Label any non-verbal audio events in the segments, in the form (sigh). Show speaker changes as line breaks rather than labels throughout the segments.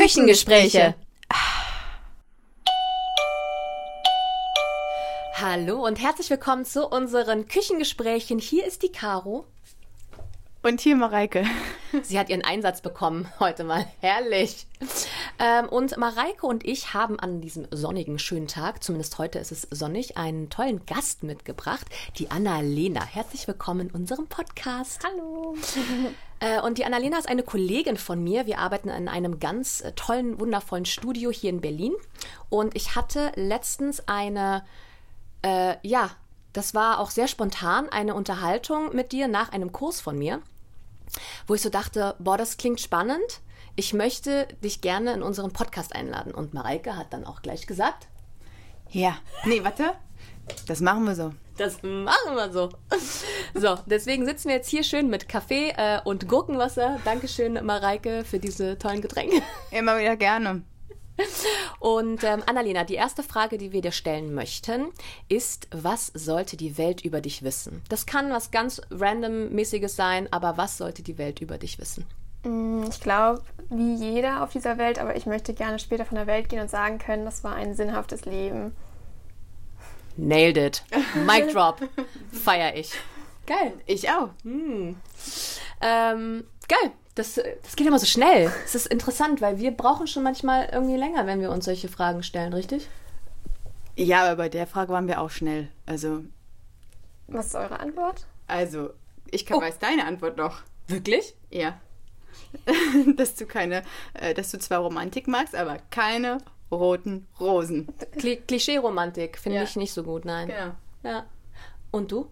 Küchengespräche. Hallo und herzlich willkommen zu unseren Küchengesprächen. Hier ist die Caro.
Und hier Mareike.
Sie hat ihren Einsatz bekommen heute mal. Herrlich. Ähm, und Mareike und ich haben an diesem sonnigen, schönen Tag, zumindest heute ist es sonnig, einen tollen Gast mitgebracht, die Anna-Lena. Herzlich willkommen in unserem Podcast.
Hallo. (laughs)
Äh, und die Annalena ist eine Kollegin von mir. Wir arbeiten in einem ganz äh, tollen, wundervollen Studio hier in Berlin. Und ich hatte letztens eine, äh, ja, das war auch sehr spontan, eine Unterhaltung mit dir nach einem Kurs von mir, wo ich so dachte, boah, das klingt spannend. Ich möchte dich gerne in unseren Podcast einladen. Und Mareike hat dann auch gleich gesagt,
Ja. Nee, warte. Das machen wir so.
Das machen wir so. So, deswegen sitzen wir jetzt hier schön mit Kaffee äh, und Gurkenwasser. Dankeschön, Mareike, für diese tollen Getränke.
Immer wieder gerne.
Und ähm, Annalena, die erste Frage, die wir dir stellen möchten, ist, was sollte die Welt über dich wissen? Das kann was ganz randommäßiges sein, aber was sollte die Welt über dich wissen?
Mm, Ich glaube, wie jeder auf dieser Welt, aber ich möchte gerne später von der Welt gehen und sagen können, das war ein sinnhaftes Leben.
Nailed it. Mic (laughs) drop. Feier ich. Geil.
Ich auch.
Ähm, geil. Das, das geht immer so schnell. Es ist interessant, weil wir brauchen schon manchmal irgendwie länger, wenn wir uns solche Fragen stellen, richtig?
Ja, aber bei der Frage waren wir auch schnell. Also,
Was ist eure Antwort?
also, ich kann,
Oh.
weiß deine Antwort noch.
Wirklich?
Ja. (laughs) dass du keine, äh, dass du zwar Romantik magst, aber keine roten Rosen.
Kli Klischee-Romantik finde
Ja.
ich nicht so gut, nein.
Genau.
Ja. Und du?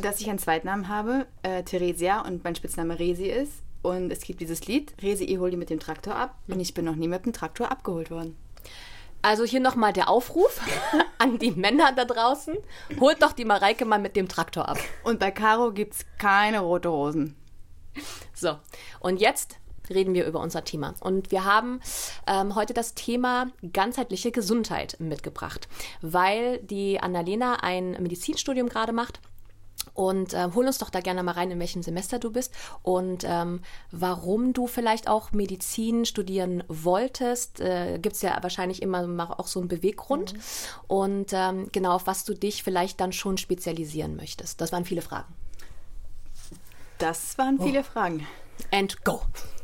Dass ich einen Zweitnamen habe, äh, Theresia, und mein Spitzname Resi ist. Und es gibt dieses Lied, Resi, ich hol die mit dem Traktor ab. Und ich bin noch nie mit dem Traktor abgeholt worden.
Also hier nochmal der Aufruf (laughs) an die Männer da draußen. Holt doch die Mareike mal mit dem Traktor ab.
Und bei Caro gibt's keine rote Rosen.
So, und jetzt reden wir über unser Thema. Und wir haben ähm, heute das Thema ganzheitliche Gesundheit mitgebracht, weil die Annalena ein Medizinstudium gerade macht. Und ähm, hol uns doch da gerne mal rein, in welchem Semester du bist und ähm, warum du vielleicht auch Medizin studieren wolltest. Äh, Gibt es ja wahrscheinlich immer mal auch so einen Beweggrund. Und ähm, genau, auf was du dich vielleicht dann schon spezialisieren möchtest. Das waren viele Fragen.
Das waren viele Fragen.
And go.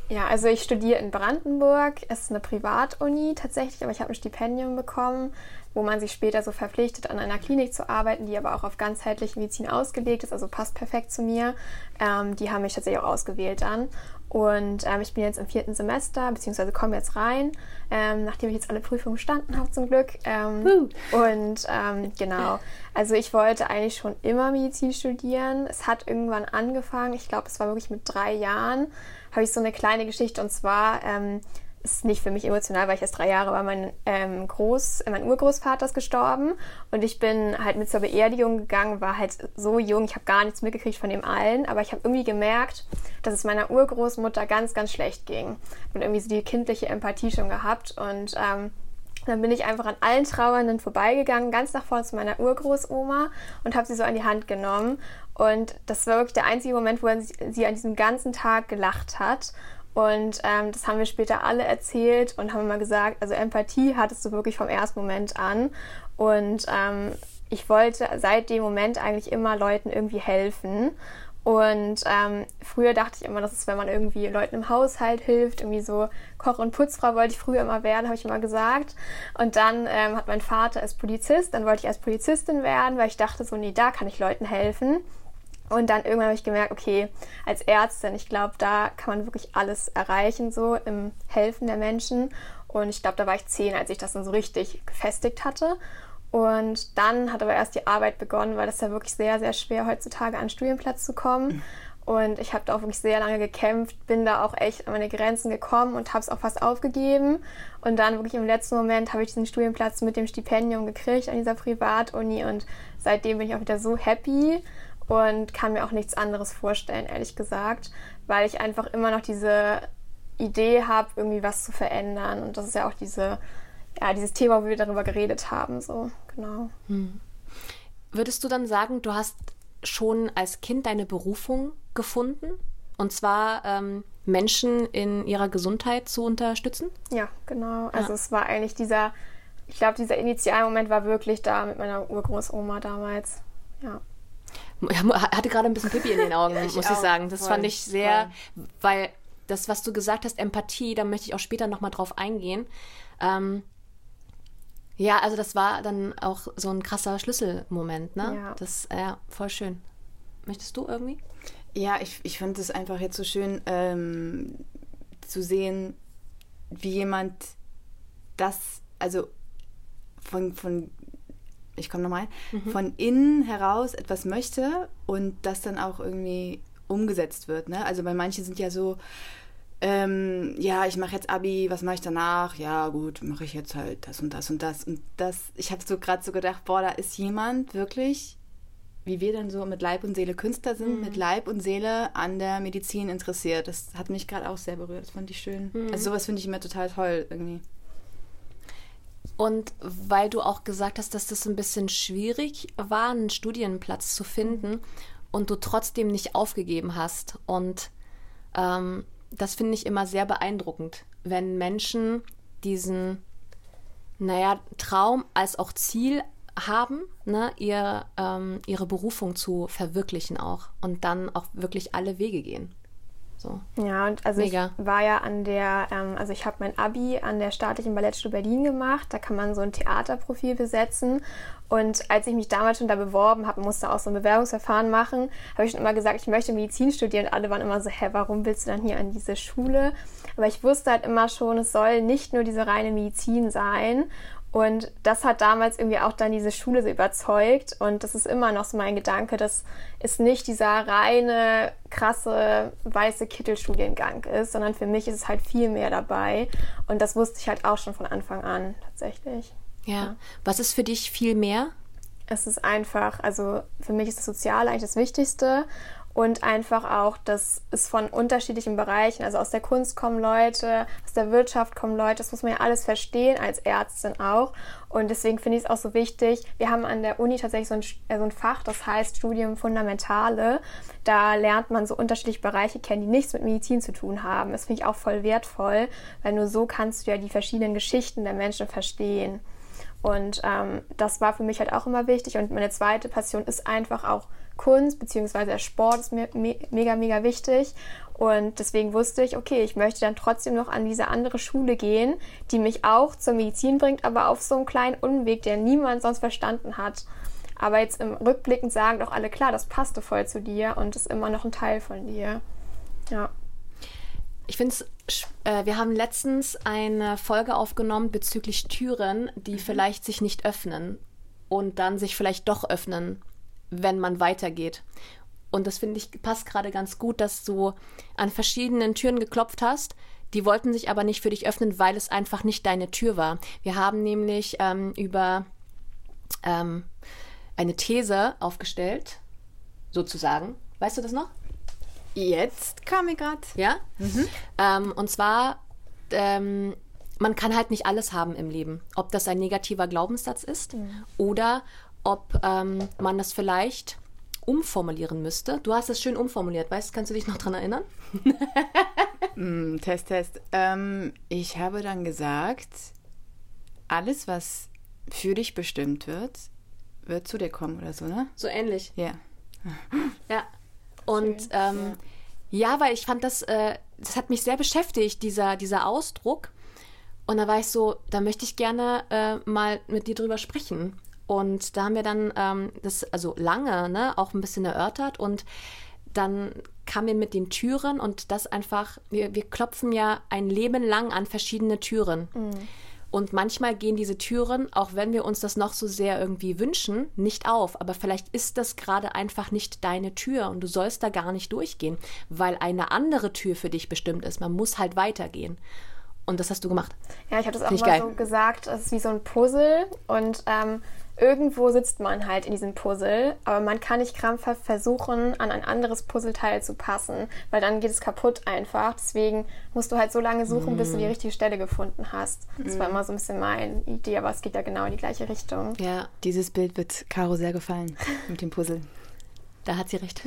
Ja, also ich studiere in Brandenburg. Es ist eine Privatuni tatsächlich, aber ich habe ein Stipendium bekommen, wo man sich später so verpflichtet, an einer Klinik zu arbeiten, die aber auch auf ganzheitliche Medizin ausgelegt ist, also passt perfekt zu mir. Ähm, die haben mich tatsächlich auch ausgewählt dann. Und ähm, ich bin jetzt im vierten Semester, beziehungsweise komme jetzt rein, ähm, nachdem ich jetzt alle Prüfungen bestanden habe zum Glück. Ähm, und ähm, genau, (laughs) also ich wollte eigentlich schon immer Medizin studieren. Es hat irgendwann angefangen, ich glaube, es war wirklich mit drei Jahren, habe ich so eine kleine Geschichte und zwar ähm, ist nicht für mich emotional, weil ich erst drei Jahre war. Mein ähm, Groß, mein Urgroßvater ist gestorben und ich bin halt mit zur Beerdigung gegangen, war halt so jung, ich habe gar nichts mitgekriegt von dem allen, aber ich habe irgendwie gemerkt, dass es meiner Urgroßmutter ganz, ganz schlecht ging und irgendwie so die kindliche Empathie schon gehabt und ähm, dann bin ich einfach an allen Trauernden vorbeigegangen, ganz nach vorne zu meiner Urgroßoma und habe sie so an die Hand genommen. Und das war wirklich der einzige Moment, wo sie an diesem ganzen Tag gelacht hat. Und ähm, das haben wir später alle erzählt und haben immer gesagt, also Empathie hattest du wirklich vom ersten Moment an. Und ähm, ich wollte seit dem Moment eigentlich immer Leuten irgendwie helfen. Und ähm, früher dachte ich immer, das ist, wenn man irgendwie Leuten im Haushalt hilft, irgendwie so Koch- und Putzfrau wollte ich früher immer werden, habe ich immer gesagt. Und dann ähm, hat mein Vater als Polizist, dann wollte ich als Polizistin werden, weil ich dachte so, nee, da kann ich Leuten helfen. Und dann irgendwann habe ich gemerkt, okay, als Ärztin, ich glaube, da kann man wirklich alles erreichen, so im Helfen der Menschen. Und ich glaube, da war ich zehn, als ich das dann so richtig gefestigt hatte. Und dann hat aber erst die Arbeit begonnen, weil das ist ja wirklich sehr, sehr schwer, heutzutage an einen Studienplatz zu kommen. Und ich habe da auch wirklich sehr lange gekämpft, bin da auch echt an meine Grenzen gekommen und habe es auch fast aufgegeben. Und dann wirklich im letzten Moment habe ich diesen Studienplatz mit dem Stipendium gekriegt an dieser Privatuni und seitdem bin ich auch wieder so happy und kann mir auch nichts anderes vorstellen, ehrlich gesagt, weil ich einfach immer noch diese Idee habe, irgendwie was zu verändern. Und das ist ja auch diese, ja, dieses Thema, wo wir darüber geredet haben, so, genau.
Würdest du dann sagen, du hast schon als Kind deine Berufung gefunden? Und zwar ähm, Menschen in ihrer Gesundheit zu unterstützen?
Ja, genau. Also ja. es war eigentlich dieser, ich glaube, dieser Initialmoment war wirklich da mit meiner Urgroßoma damals. Ja. (laughs)
Hatte gerade ein bisschen Pipi in den Augen, (laughs) ich muss auch. ich sagen. Das voll, fand ich sehr, voll. weil das, was du gesagt hast, Empathie, da möchte ich auch später nochmal drauf eingehen. Ähm, ja, also das war dann auch so ein krasser Schlüsselmoment, ne? Ja. Das, ja, voll schön. Möchtest du irgendwie?
Ja, ich, ich fand es einfach jetzt so schön ähm, zu sehen, wie jemand das, also von, von ich komme nochmal, mhm. von innen heraus etwas möchte und das dann auch irgendwie umgesetzt wird. Ne? Also bei manchen sind ja so, ähm, ja, ich mache jetzt Abi, was mache ich danach? Ja, gut, mache ich jetzt halt das und das und das und das. Ich habe so gerade so gedacht, boah, da ist jemand wirklich, wie wir dann so mit Leib und Seele Künstler sind, mhm. mit Leib und Seele an der Medizin interessiert. Das hat mich gerade auch sehr berührt. Das fand ich schön. Mhm. Also sowas finde ich immer total toll irgendwie.
Und weil du auch gesagt hast, dass das ein bisschen schwierig war, einen Studienplatz zu finden und du trotzdem nicht aufgegeben hast. Und ähm, das finde ich immer sehr beeindruckend, wenn Menschen diesen, naja, Traum als auch Ziel haben, ne, ihr, ähm, ihre Berufung zu verwirklichen auch und dann auch wirklich alle Wege gehen. So.
Ja, und also Mega. ich war ja an der, ähm, also ich habe mein Abi an der Staatlichen Ballettschule Berlin gemacht. Da kann man so ein Theaterprofil besetzen. Und als ich mich damals schon da beworben habe, musste auch so ein Bewerbungsverfahren machen, habe ich schon immer gesagt, ich möchte Medizin studieren. Und alle waren immer so, hä, warum willst du dann hier an diese Schule? Aber ich wusste halt immer schon, es soll nicht nur diese reine Medizin sein. Und das hat damals irgendwie auch dann diese Schule so überzeugt. Und das ist immer noch so mein Gedanke, dass es nicht dieser reine, krasse, weiße Kittelstudiengang ist, sondern für mich ist es halt viel mehr dabei. Und das wusste ich halt auch schon von Anfang an tatsächlich.
Ja. ja. Was ist für dich viel mehr?
Es ist einfach, also für mich ist das Soziale eigentlich das Wichtigste und einfach auch, dass es von unterschiedlichen Bereichen, also aus der Kunst kommen Leute, aus der Wirtschaft kommen Leute, das muss man ja alles verstehen, als Ärztin auch. Und deswegen finde ich es auch so wichtig. Wir haben an der Uni tatsächlich so ein, äh, so ein Fach, das heißt Studium Fundamentale. Da lernt man so unterschiedliche Bereiche kennen, die nichts mit Medizin zu tun haben. Das finde ich auch voll wertvoll, weil nur so kannst du ja die verschiedenen Geschichten der Menschen verstehen. Und ähm, das war für mich halt auch immer wichtig. Und meine zweite Passion ist einfach auch Kunst bzw. der Sport ist mir mega, mega wichtig. Und deswegen wusste ich, okay, ich möchte dann trotzdem noch an diese andere Schule gehen, die mich auch zur Medizin bringt, aber auf so einen kleinen Unweg, der niemand sonst verstanden hat. Aber jetzt im Rückblickend sagen doch alle, klar, das passte voll zu dir und ist immer noch ein Teil von dir. Ja.
Ich finde es, äh, wir haben letztens eine Folge aufgenommen bezüglich Türen, die mhm. vielleicht sich nicht öffnen und dann sich vielleicht doch öffnen wenn man weitergeht. Und das finde ich passt gerade ganz gut, dass du an verschiedenen Türen geklopft hast. Die wollten sich aber nicht für dich öffnen, weil es einfach nicht deine Tür war. Wir haben nämlich ähm, über ähm, eine These aufgestellt, sozusagen. Weißt du das noch?
Jetzt kam ich gerade.
Ja? Mhm. Ähm, und zwar, ähm, man kann halt nicht alles haben im Leben. Ob das ein negativer Glaubenssatz ist mhm. oder ob ähm, man das vielleicht umformulieren müsste. Du hast es schön umformuliert, weißt Kannst du dich noch daran erinnern? (laughs) (laughs)
mm, test, Test. Ähm, ich habe dann gesagt, alles, was für dich bestimmt wird, wird zu dir kommen oder so, ne?
So ähnlich.
Ja.
Ja. Und ähm, ja. ja. weil ich fand das, äh, das hat mich sehr beschäftigt, dieser, dieser Ausdruck. Und da war ich so, da möchte ich gerne äh, mal mit dir drüber sprechen. Und da haben wir dann ähm, das, also lange, ne, auch ein bisschen erörtert und dann kamen wir mit den Türen und das einfach, wir, wir klopfen ja ein Leben lang an verschiedene Türen. Mhm. Und manchmal gehen diese Türen, auch wenn wir uns das noch so sehr irgendwie wünschen, nicht auf. Aber vielleicht ist das gerade einfach nicht deine Tür und du sollst da gar nicht durchgehen, weil eine andere Tür für dich bestimmt ist. Man muss halt weitergehen. Und das hast du gemacht.
Ja, ich habe das auch mal geil. so gesagt, es ist wie so ein Puzzle und ähm, irgendwo sitzt man halt in diesem Puzzle, aber man kann nicht krampfhaft versuchen, an ein anderes Puzzleteil zu passen, weil dann geht es kaputt einfach. Deswegen musst du halt so lange suchen, mm. bis du die mm. richtige Stelle gefunden hast. Das mm. war immer so ein bisschen meine Idee, aber es geht ja genau in die gleiche Richtung.
Ja, dieses Bild wird Caro sehr gefallen (laughs) mit dem Puzzle.
Da hat sie recht.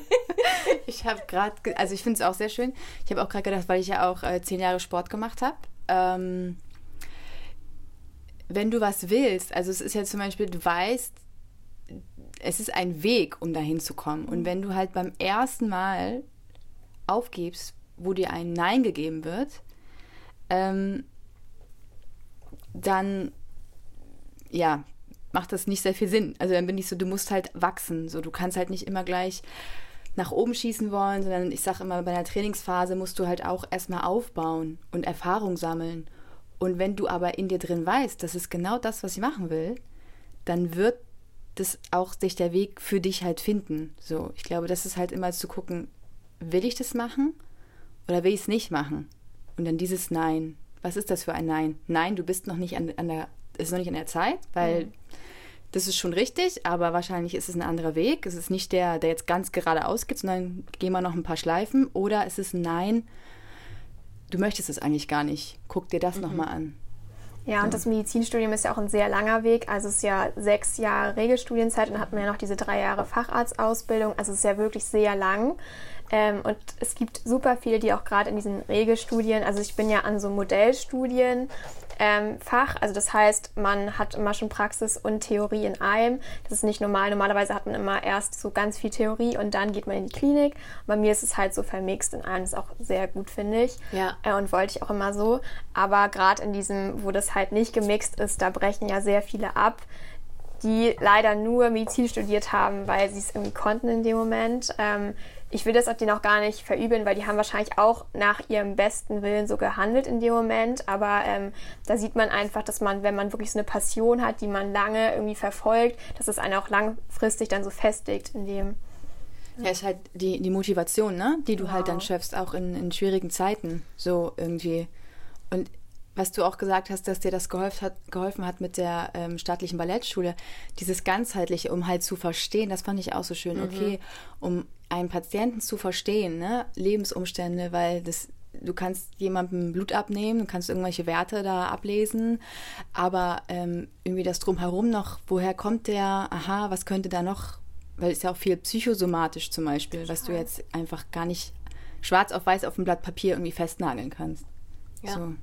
(laughs)
ich habe gerade, also ich finde es auch sehr schön. Ich habe auch gerade gedacht, weil ich ja auch äh, zehn Jahre Sport gemacht habe. Ähm, wenn du was willst, also es ist ja zum Beispiel, du weißt, es ist ein Weg, um dahin zu kommen. Und wenn du halt beim ersten Mal aufgibst, wo dir ein Nein gegeben wird, ähm, dann ja, macht das nicht sehr viel Sinn. Also dann bin ich so, du musst halt wachsen. So, du kannst halt nicht immer gleich nach oben schießen wollen, sondern ich sage immer, bei einer Trainingsphase musst du halt auch erstmal aufbauen und Erfahrung sammeln. Und wenn du aber in dir drin weißt, das ist genau das, was ich machen will, dann wird das auch sich der Weg für dich halt finden. So, ich glaube, das ist halt immer zu gucken, will ich das machen oder will ich es nicht machen? Und dann dieses Nein. Was ist das für ein Nein? Nein, du bist noch nicht an, an der, ist noch nicht an der Zeit, weil mhm. das ist schon richtig, aber wahrscheinlich ist es ein anderer Weg. Es ist nicht der, der jetzt ganz geradeaus geht, sondern gehen wir noch ein paar Schleifen. Oder es ist ein Nein, du möchtest es eigentlich gar nicht. Guck dir das mhm. nochmal an.
Ja, und das Medizinstudium ist ja auch ein sehr langer Weg. Also es ist ja sechs Jahre Regelstudienzeit und dann hat man ja noch diese drei Jahre Facharztausbildung. Also es ist ja wirklich sehr lang. Ähm, und es gibt super viele, die auch gerade in diesen Regelstudien, also ich bin ja an so Modellstudien ähm, Fach, also das heißt, man hat immer schon Praxis und Theorie in einem. Das ist nicht normal. Normalerweise hat man immer erst so ganz viel Theorie und dann geht man in die Klinik. Bei mir ist es halt so vermixt in einem, das ist auch sehr gut, finde ich.
Ja.
Äh, und wollte ich auch immer so. Aber gerade in diesem, wo das halt nicht gemixt ist, da brechen ja sehr viele ab die leider nur Medizin studiert haben, weil sie es irgendwie konnten in dem Moment. Ähm, ich will das auch denen auch gar nicht verübeln, weil die haben wahrscheinlich auch nach ihrem besten Willen so gehandelt in dem Moment. Aber ähm, da sieht man einfach, dass man, wenn man wirklich so eine Passion hat, die man lange irgendwie verfolgt, dass es einen auch langfristig dann so festigt in dem.
Ja, ist halt die, die Motivation, ne? die du wow. halt dann genau. schaffst, auch in, in schwierigen Zeiten. So irgendwie. Und was du auch gesagt hast, dass dir das geholfen hat, geholfen hat mit der ähm, staatlichen Ballettschule, dieses ganzheitliche, um halt zu verstehen, das fand ich auch so schön. Mhm. Okay, um einen Patienten zu verstehen, ne? Lebensumstände, weil das du kannst jemandem Blut abnehmen, du kannst irgendwelche Werte da ablesen, aber ähm, irgendwie das drumherum noch, woher kommt der, aha, was könnte da noch, weil es ja auch viel psychosomatisch zum Beispiel, was du jetzt einfach gar nicht schwarz auf weiß auf dem Blatt Papier irgendwie festnageln kannst.
Ja. So.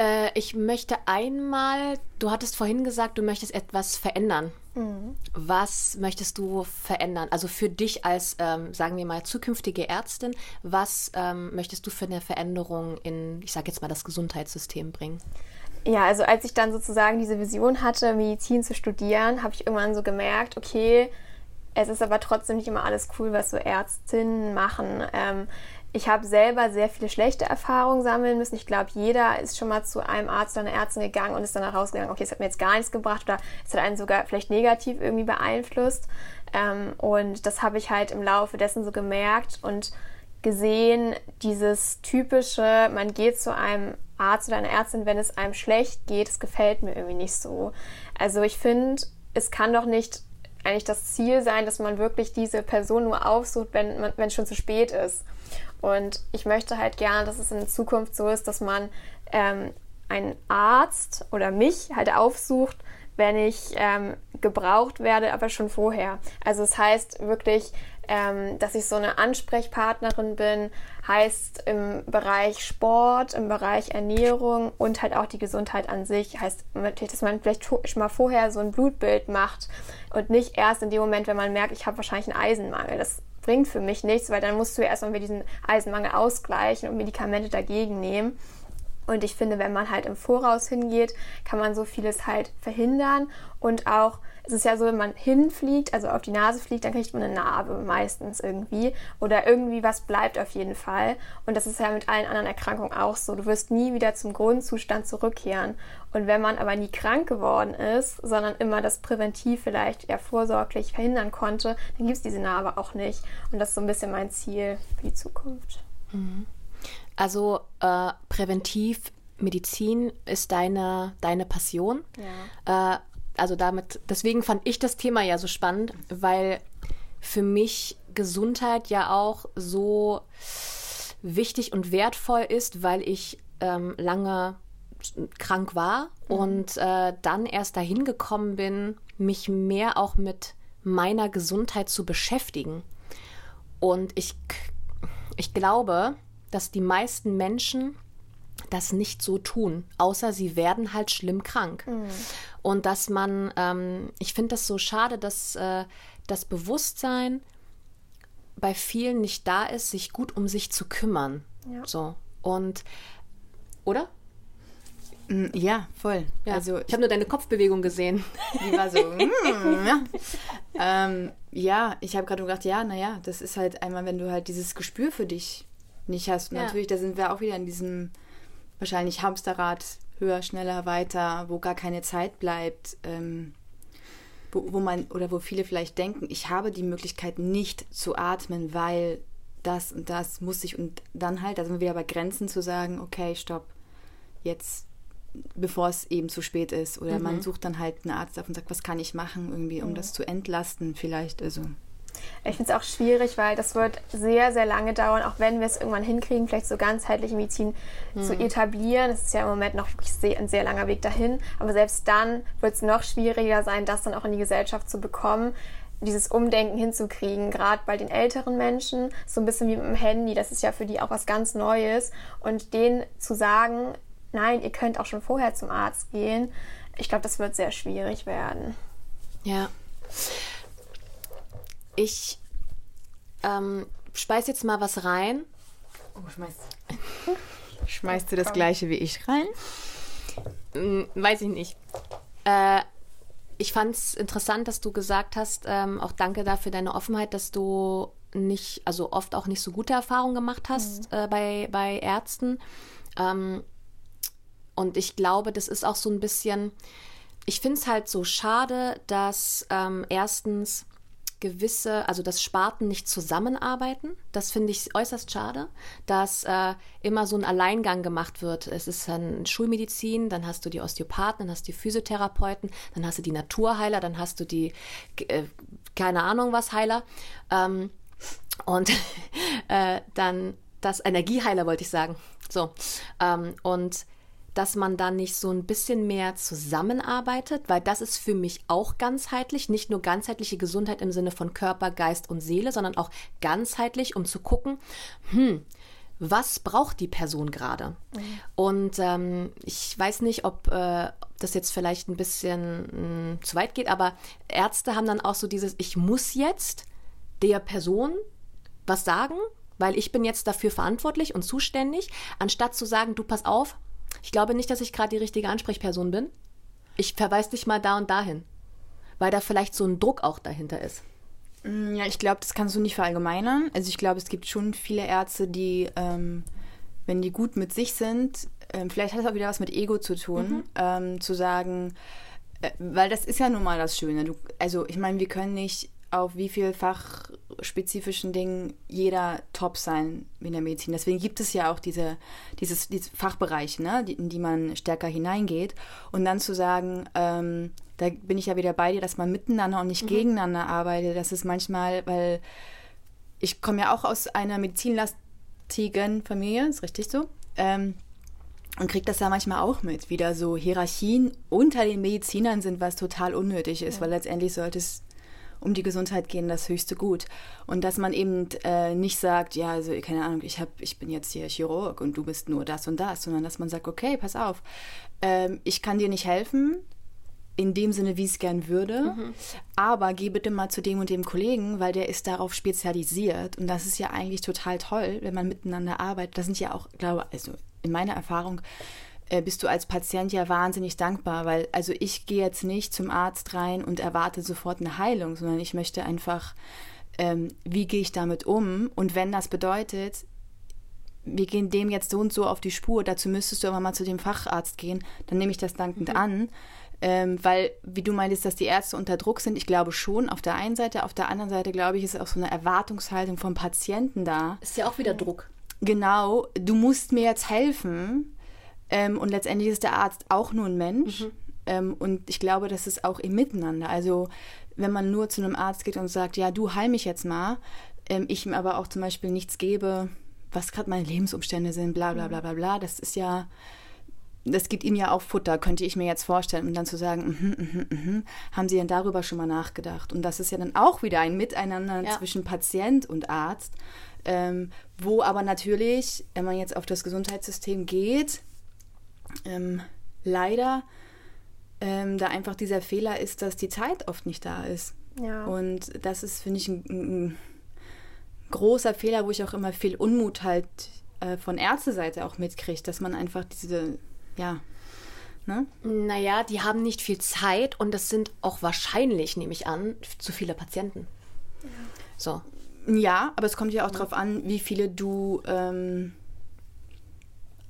Äh, ich möchte einmal, du hattest vorhin gesagt, du möchtest etwas verändern. Mhm. Was möchtest du verändern? Also für dich als, ähm, sagen wir mal, zukünftige Ärztin, was ähm, möchtest du für eine Veränderung in, ich sage jetzt mal, das Gesundheitssystem bringen?
Ja, also als ich dann sozusagen diese Vision hatte, Medizin zu studieren, habe ich irgendwann so gemerkt, okay, es ist aber trotzdem nicht immer alles cool, was so Ärztinnen machen. Ähm, ich habe selber sehr viele schlechte Erfahrungen sammeln müssen. Ich glaube, jeder ist schon mal zu einem Arzt oder einer Ärztin gegangen und ist dann rausgegangen, okay, es hat mir jetzt gar nichts gebracht oder es hat einen sogar vielleicht negativ irgendwie beeinflusst. Ähm, und das habe ich halt im Laufe dessen so gemerkt und gesehen, dieses typische, man geht zu einem Arzt oder einer Ärztin, wenn es einem schlecht geht, das gefällt mir irgendwie nicht so. Also ich finde, es kann doch nicht eigentlich das Ziel sein, dass man wirklich diese Person nur aufsucht, wenn, wenn es schon zu spät ist. Und ich möchte halt gerne, dass es in Zukunft so ist, dass man ähm, einen Arzt oder mich halt aufsucht, wenn ich ähm, gebraucht werde, aber schon vorher. Also es das heißt wirklich, ähm, dass ich so eine Ansprechpartnerin bin, heißt im Bereich Sport, im Bereich Ernährung und halt auch die Gesundheit an sich. Heißt, dass man vielleicht schon mal vorher so ein Blutbild macht und nicht erst in dem Moment, wenn man merkt, ich habe wahrscheinlich einen Eisenmangel. Das bringt für mich nichts, weil dann musst du erstmal wieder diesen Eisenmangel ausgleichen und Medikamente dagegen nehmen. Und ich finde, wenn man halt im Voraus hingeht, kann man so vieles halt verhindern. Und auch, es ist ja so, wenn man hinfliegt, also auf die Nase fliegt, dann kriegt man eine Narbe meistens irgendwie. Oder irgendwie was bleibt auf jeden Fall. Und das ist ja mit allen anderen Erkrankungen auch so. Du wirst nie wieder zum Grundzustand zurückkehren. Und wenn man aber nie krank geworden ist, sondern immer das präventiv vielleicht ja vorsorglich verhindern konnte, dann gibt es diese Narbe auch nicht. Und das ist so ein bisschen mein Ziel für die Zukunft.
Mhm. Also äh, Präventivmedizin ist deine, deine Passion. Ja. Äh, also damit, deswegen fand ich das Thema ja so spannend, weil für mich Gesundheit ja auch so wichtig und wertvoll ist, weil ich ähm, lange krank war mhm. und äh, dann erst dahin gekommen bin, mich mehr auch mit meiner Gesundheit zu beschäftigen. Und ich, ich glaube, dass die meisten Menschen das nicht so tun, außer sie werden halt schlimm krank. Mhm. Und dass man, ähm, ich finde das so schade, dass äh, das Bewusstsein bei vielen nicht da ist, sich gut um sich zu kümmern. Ja. So. Und, oder?
Mm, ja, voll.
Ja. Also ich habe nur deine Kopfbewegung gesehen. (laughs)
Die war so. mm, ja. Ähm, ja, ich habe gerade gedacht, ja, naja, das ist halt einmal, wenn du halt dieses Gespür für dich nicht hast. Ja. Natürlich, da sind wir auch wieder in diesem wahrscheinlich Hamsterrad höher, schneller, weiter, wo gar keine Zeit bleibt. Ähm, wo, wo man oder wo viele vielleicht denken, ich habe die Möglichkeit nicht zu atmen, weil das und das muss ich und dann halt, da sind wir wieder bei Grenzen zu sagen, okay, stopp, jetzt bevor es eben zu spät ist. Oder mhm. man sucht dann halt einen Arzt auf und sagt, was kann ich machen, irgendwie, um mhm. das zu entlasten, vielleicht. Also.
Ich finde es auch schwierig, weil das wird sehr, sehr lange dauern, auch wenn wir es irgendwann hinkriegen, vielleicht so ganzheitliche Medizin mhm. zu etablieren. Es ist ja im Moment noch wirklich sehr, ein sehr langer Weg dahin. Aber selbst dann wird es noch schwieriger sein, das dann auch in die Gesellschaft zu bekommen dieses Umdenken hinzukriegen, gerade bei den älteren Menschen, so ein bisschen wie mit dem Handy, das ist ja für die auch was ganz Neues. Und denen zu sagen, nein, ihr könnt auch schon vorher zum Arzt gehen, ich glaube, das wird sehr schwierig werden.
Ja. Ich ähm, speis jetzt mal was rein.
Oh, schmeißt. (laughs) Schmeißt du das gleiche wie ich rein?
Hm, weiß ich nicht. Äh, ich fand es interessant, dass du gesagt hast, ähm, auch danke dafür deine Offenheit, dass du nicht, also oft auch nicht so gute Erfahrungen gemacht hast mhm. äh, bei, bei Ärzten. Ähm, und ich glaube, das ist auch so ein bisschen, ich finde es halt so schade, dass ähm, erstens gewisse, also dass Sparten nicht zusammenarbeiten. Das finde ich äußerst schade, dass äh, immer so ein Alleingang gemacht wird. Es ist dann Schulmedizin, dann hast du die Osteopathen, dann hast du die Physiotherapeuten, dann hast du die Naturheiler, dann hast du die, äh, keine Ahnung was, Heiler. Ähm, und (laughs) äh, dann das Energieheiler, wollte ich sagen. So. Ähm, und dass man da nicht so ein bisschen mehr zusammenarbeitet, weil das ist für mich auch ganzheitlich, nicht nur ganzheitliche Gesundheit im Sinne von Körper, Geist und Seele, sondern auch ganzheitlich, um zu gucken, hm, was braucht die Person gerade? Mhm. Und ähm, ich weiß nicht, ob, äh, ob, das jetzt vielleicht ein bisschen mh, hm, zu weit geht, aber Ärzte haben dann auch so dieses, ich muss jetzt der Person was sagen, weil ich bin jetzt dafür verantwortlich und zuständig, anstatt zu sagen, du pass auf, ich glaube nicht, dass ich gerade die richtige Ansprechperson bin. Ich verweise dich mal da und dahin, weil da vielleicht so ein Druck auch dahinter ist.
Mm, ja, ich glaube, das kannst du nicht verallgemeinern. Also ich glaube, es gibt schon viele Ärzte, die, ähm, wenn die gut mit sich sind, ähm, vielleicht hat es auch wieder was mit Ego zu tun, mhm. ähm, zu sagen, äh, weil das ist ja nun mal das Schöne. Du, also ich meine, wir können nicht auf wie viel fachspezifischen Dingen jeder top sein in der Medizin. Deswegen gibt es ja auch diese, dieses, diese Fachbereiche, ne, in die man stärker hineingeht. Und dann zu sagen, ähm, da bin ich ja wieder bei dir, dass man miteinander und nicht mhm. gegeneinander arbeitet. Das ist manchmal, weil ich komme ja auch aus einer medizinlastigen Familie, ist richtig so. Ähm, und kriegt das ja manchmal auch mit, wieder so Hierarchien unter den Medizinern sind, was total unnötig ist, ja. weil letztendlich sollte es um die Gesundheit gehen das höchste Gut. Und dass man eben äh, nicht sagt, ja, also keine Ahnung, ich, hab, ich bin jetzt hier Chirurg und du bist nur das und das, sondern dass man sagt, okay, pass auf, ähm, ich kann dir nicht helfen, in dem Sinne, wie ich es gern würde. Mhm. Aber geh bitte mal zu dem und dem Kollegen, weil der ist darauf spezialisiert. Und das ist ja eigentlich total toll, wenn man miteinander arbeitet. Das sind ja auch, glaube also in meiner Erfahrung, bist du als Patient ja wahnsinnig dankbar, weil also ich gehe jetzt nicht zum Arzt rein und erwarte sofort eine Heilung, sondern ich möchte einfach, ähm, wie gehe ich damit um? Und wenn das bedeutet, wir gehen dem jetzt so und so auf die Spur, dazu müsstest du aber mal zu dem Facharzt gehen, dann nehme ich das dankend mhm. an. Ähm, weil, wie du meintest, dass die Ärzte unter Druck sind, ich glaube schon auf der einen Seite, auf der anderen Seite glaube ich, ist auch so eine Erwartungshaltung vom Patienten da.
Ist ja auch wieder Druck.
Genau, du musst mir jetzt helfen. Ähm, und letztendlich ist der Arzt auch nur ein Mensch. Mhm. Ähm, und ich glaube, das ist auch im Miteinander. Also wenn man nur zu einem Arzt geht und sagt, ja, du heil mich jetzt mal, ähm, ich ihm aber auch zum Beispiel nichts gebe, was gerade meine Lebensumstände sind, bla bla bla bla bla, das ist ja, das gibt ihm ja auch Futter, könnte ich mir jetzt vorstellen. Und dann zu sagen, mhm, mhm, mhm, haben Sie denn darüber schon mal nachgedacht? Und das ist ja dann auch wieder ein Miteinander
Ja.
zwischen Patient und Arzt, ähm, wo aber natürlich, wenn man jetzt auf das Gesundheitssystem geht, ähm, leider ähm, da einfach dieser Fehler ist, dass die Zeit oft nicht da ist.
Ja.
Und das ist, finde ich, ein, ein großer Fehler, wo ich auch immer viel Unmut halt äh, von Ärzteseite auch mitkriege, dass man einfach diese, ja, ne?
Naja, die haben nicht viel Zeit und das sind auch wahrscheinlich, nehme ich an, zu viele Patienten. So.
Ja, aber es kommt ja auch darauf an, wie viele du ähm,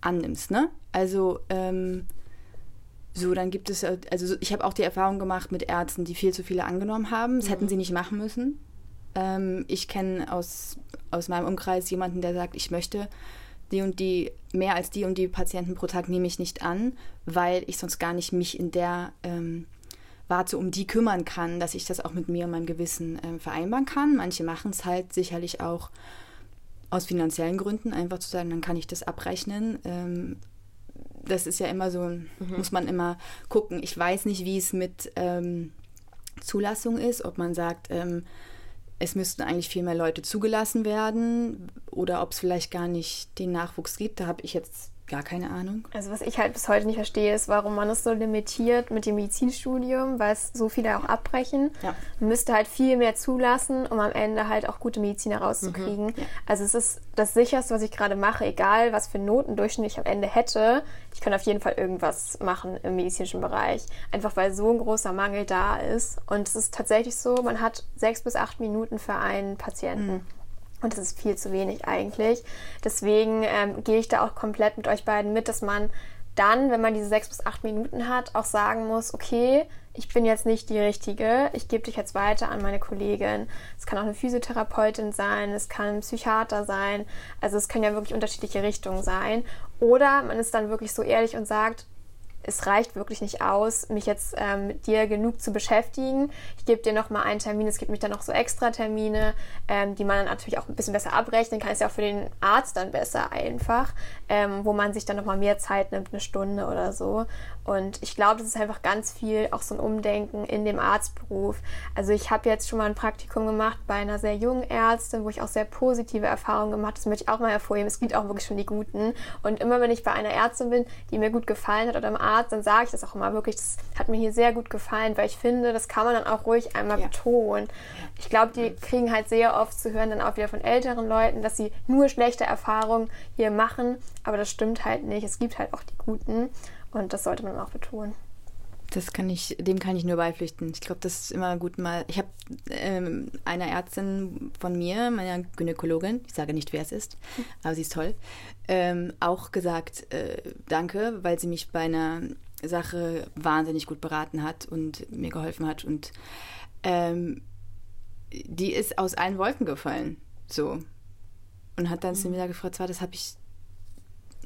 annimmst, ne? Also, ähm, so, dann gibt es, äh, also so- ich habe auch die Erfahrung gemacht mit Ärzten, die viel zu viele angenommen haben. Das hätten sie nicht machen müssen. Ähm, ich kenne aus, aus meinem Umkreis jemanden, der sagt, ich möchte die und die, mehr als die und die Patienten pro Tag nehme ich nicht an, weil ich sonst gar nicht mich in der ähm, Warte um die kümmern kann, dass ich das auch mit mir und meinem Gewissen ähm, vereinbaren kann. Manche machen es halt sicherlich auch aus finanziellen Gründen, einfach zu sagen, dann kann ich das abrechnen. Ähm, das ist ja immer so, muss man immer gucken. Ich weiß nicht, wie es mit ähm, Zulassung ist, ob man sagt, ähm, es müssten eigentlich viel mehr Leute zugelassen werden oder ob es vielleicht gar nicht den Nachwuchs gibt. Da habe ich jetzt gar keine Ahnung.
Also was ich halt bis heute nicht verstehe, ist, warum man es so limitiert mit dem Medizinstudium, weil es so viele auch abbrechen.
Ja.
Man müsste halt viel mehr zulassen, um am Ende halt auch gute Mediziner rauszukriegen. Also es ist das sicherste, was ich gerade mache, egal was für Notendurchschnitt ich am Ende hätte. Ich kann auf jeden Fall irgendwas machen im medizinischen Bereich. Einfach weil so ein großer Mangel da ist. Und es ist tatsächlich so, man hat sechs bis acht Minuten für einen Patienten. Und das ist viel zu wenig eigentlich. Deswegen ähm, gehe ich da auch komplett mit euch beiden mit, dass man dann, wenn man diese sechs bis acht Minuten hat, auch sagen muss, okay, ich bin jetzt nicht die Richtige, ich gebe dich jetzt weiter an meine Kollegin. Es kann auch eine Physiotherapeutin sein, es kann ein Psychiater sein. Also es können ja wirklich unterschiedliche Richtungen sein. Oder man ist dann wirklich so ehrlich und sagt, es reicht wirklich nicht aus, mich jetzt ähm, mit dir genug zu beschäftigen. Ich gebe dir noch mal einen Termin, es gibt mich dann noch so extra Termine, ähm, die man dann natürlich auch ein bisschen besser abrechnen kann. Ist ja auch für den Arzt dann besser einfach, ähm, wo man sich dann noch mal mehr Zeit nimmt, eine Stunde oder so. Und ich glaube, das ist einfach ganz viel auch so ein Umdenken in dem Arztberuf. Also ich habe jetzt schon mal ein Praktikum gemacht bei einer sehr jungen Ärztin, wo ich auch sehr positive Erfahrungen gemacht habe. Das möchte ich auch mal hervorheben. Es gibt auch wirklich schon die guten. Und immer wenn ich bei einer Ärztin bin, die mir gut gefallen hat oder einem Arzt, dann sage ich das auch immer wirklich. Das hat mir hier sehr gut gefallen, weil ich finde, das kann man dann auch ruhig einmal
Ja.
betonen. Ich glaube, die kriegen halt sehr oft zu hören, dann auch wieder von älteren Leuten, dass sie nur schlechte Erfahrungen hier machen. Aber das stimmt halt nicht. Es gibt halt auch die guten. Und das sollte man auch betonen.
Das kann ich, dem kann ich nur beipflichten. Ich glaube, das ist immer gut mal. Ich habe ähm, einer Ärztin von mir, meiner Gynäkologin, ich sage nicht, wer es ist, aber sie ist toll, ähm, auch gesagt, äh, danke, weil sie mich bei einer Sache wahnsinnig gut beraten hat und mir geholfen hat. Und ähm, die ist aus allen Wolken gefallen. So. Und hat dann zu mir gefragt, zwar, das habe ich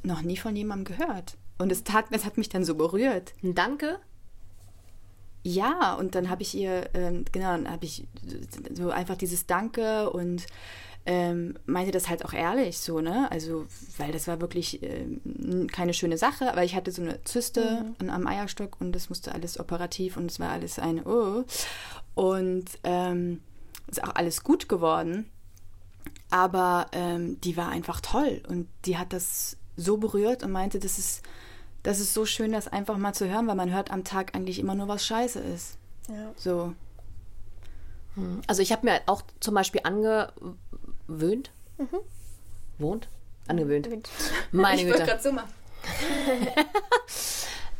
noch nie von jemandem gehört. Und es tat, es hat mich dann so berührt.
Danke.
Ja, und dann habe ich ihr, ähm, genau, dann habe ich so einfach dieses Danke und ähm, meinte das halt auch ehrlich so, ne? Also, weil das war wirklich ähm, keine schöne Sache, aber ich hatte so eine Zyste an, am Eierstock und das musste alles operativ und es war alles ein Oh. Und ähm, ist auch alles gut geworden. Aber ähm, die war einfach toll und die hat das so berührt und meinte, das ist, das ist so schön, das einfach mal zu hören, weil man hört am Tag eigentlich immer nur, was scheiße ist.
Ja.
So.
Also ich habe mir auch zum Beispiel angewöhnt, wohnt, angewöhnt. Meine (laughs) Güte.
so machen. (laughs)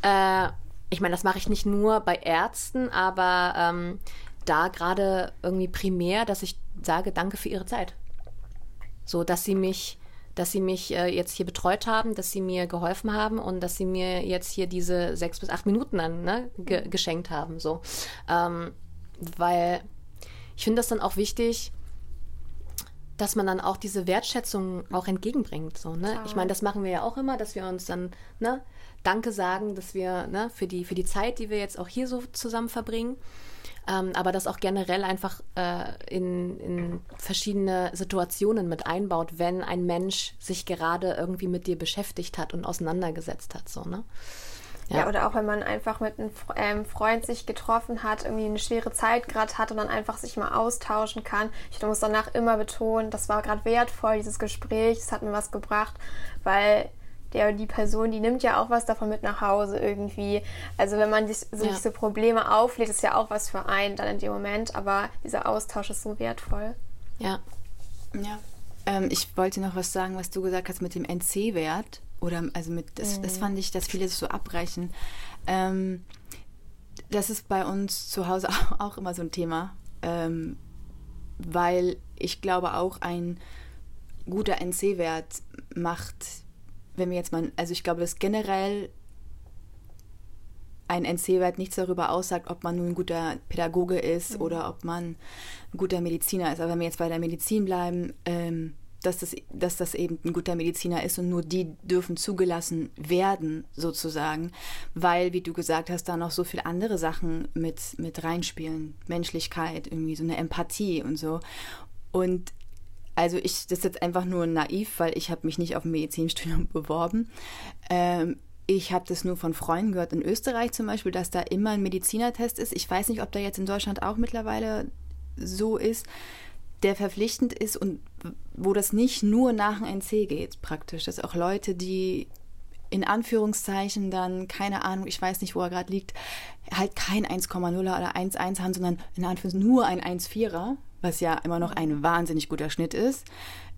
Äh, ich meine, das mache ich nicht nur bei Ärzten, aber ähm, da gerade irgendwie primär, dass ich sage, danke für Ihre Zeit. So, dass Sie mich, dass Sie mich äh, jetzt hier betreut haben, dass Sie mir geholfen haben und dass Sie mir jetzt hier diese sechs bis acht Minuten dann ne, ge geschenkt haben. So, ähm, weil ich finde das dann auch wichtig, dass man dann auch diese Wertschätzung auch entgegenbringt. So, ne? Ich meine, das machen wir ja auch immer, dass wir uns dann ne, Danke sagen, dass wir ne, für, die, für die Zeit, die wir jetzt auch hier so zusammen verbringen. Ähm, aber das auch generell einfach äh, in, in verschiedene Situationen mit einbaut, wenn ein Mensch sich gerade irgendwie mit dir beschäftigt hat und auseinandergesetzt hat, so, ne?
Ja. ja. oder auch wenn man einfach mit einem Freund sich getroffen hat, irgendwie eine schwere Zeit gerade hat und dann einfach sich mal austauschen kann. Ich muss danach immer betonen, das war gerade wertvoll, dieses Gespräch, es hat mir was gebracht, weil der die Person, die nimmt ja auch was davon mit nach Hause irgendwie. Also wenn man sich, sich ja. so Probleme auflädt, ist ja auch was für einen dann in dem Moment, aber dieser Austausch ist so wertvoll.
Ja.
Ja. Ähm, ich wollte noch was sagen, was du gesagt hast mit dem NC-Wert. Oder also mit, das, mhm. das fand ich, dass viele das so abbrechen. Ähm, das ist bei uns zu Hause auch, (laughs) auch immer so ein Thema, ähm, weil ich glaube auch ein guter NC-Wert macht wenn wir jetzt mal, also ich glaube, dass generell ein NC-Wert nichts darüber aussagt, ob man nun ein guter Pädagoge ist mhm. oder ob man ein guter Mediziner ist. Aber wenn wir jetzt bei der Medizin bleiben, ähm, dass, das, dass das eben ein guter Mediziner ist und nur die dürfen zugelassen werden, sozusagen, weil, wie du gesagt hast, da noch so viele andere Sachen mit, mit reinspielen. Menschlichkeit, irgendwie so eine Empathie und so. Und also ich, das ist jetzt einfach nur naiv, weil ich habe mich nicht auf ein Medizinstudium (laughs) beworben. Ähm, ich habe das nur von Freunden gehört in Österreich zum Beispiel, dass da immer ein Medizinertest ist. Ich weiß nicht, ob der jetzt in Deutschland auch mittlerweile so ist, der verpflichtend ist und wo das nicht nur nach dem NC geht praktisch. Dass auch Leute, die in Anführungszeichen dann, keine Ahnung, ich weiß nicht, wo er gerade liegt, halt kein 1,0er oder 1,1 haben, sondern in Anführungszeichen nur ein 1,4er, was ja immer noch ein wahnsinnig guter Schnitt ist,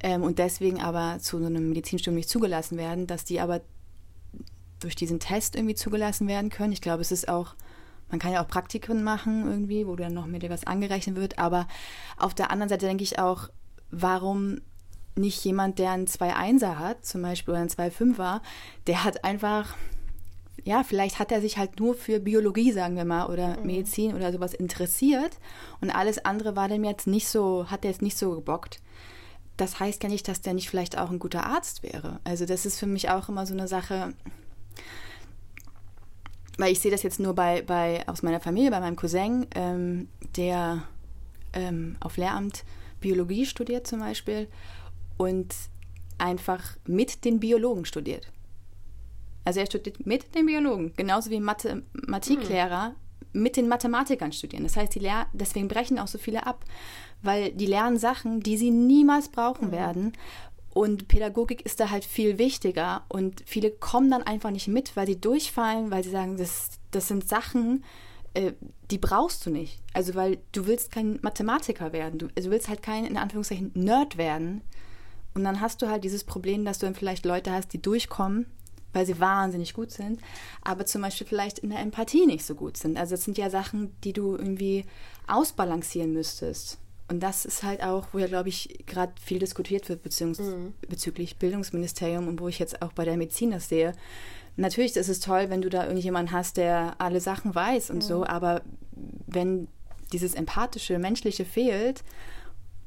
ähm, und deswegen aber zu so einem Medizinstudium nicht zugelassen werden, dass die aber durch diesen Test irgendwie zugelassen werden können. Ich glaube, es ist auch, man kann ja auch Praktiken machen irgendwie, wo dann noch mit dir was angerechnet wird, aber auf der anderen Seite denke ich auch, warum nicht jemand, der einen 2-1er hat, zum Beispiel, oder einen 2-5er, der hat einfach ja, vielleicht hat er sich halt nur für Biologie, sagen wir mal, oder mhm. Medizin oder sowas interessiert und alles andere war dem jetzt nicht so, hat er jetzt nicht so gebockt. Das heißt ja nicht, dass der nicht vielleicht auch ein guter Arzt wäre. Also das ist für mich auch immer so eine Sache, weil ich sehe das jetzt nur bei, bei aus meiner Familie, bei meinem Cousin, ähm, der ähm, auf Lehramt Biologie studiert zum Beispiel und einfach mit den Biologen studiert. Also er studiert mit den Biologen, genauso wie Mathematiklehrer mhm. mit den Mathematikern studieren. Das heißt, die Lehr deswegen brechen auch so viele ab, weil die lernen Sachen, die sie niemals brauchen mhm. werden. Und Pädagogik ist da halt viel wichtiger. Und viele kommen dann einfach nicht mit, weil sie durchfallen, weil sie sagen, das, das sind Sachen, äh, die brauchst du nicht. Also, weil du willst kein Mathematiker werden. Du, also du willst halt kein, in Anführungszeichen, Nerd werden. Und dann hast du halt dieses Problem, dass du dann vielleicht Leute hast, die durchkommen weil sie wahnsinnig gut sind, aber zum Beispiel vielleicht in der Empathie nicht so gut sind. Also es sind ja Sachen, die du irgendwie ausbalancieren müsstest. Und das ist halt auch, wo ja, glaube ich, gerade viel diskutiert wird mhm. bezüglich Bildungsministerium und wo ich jetzt auch bei der Medizin das sehe. Natürlich ist es toll, wenn du da irgendjemanden hast, der alle Sachen weiß und mhm. so, aber wenn dieses empathische, menschliche fehlt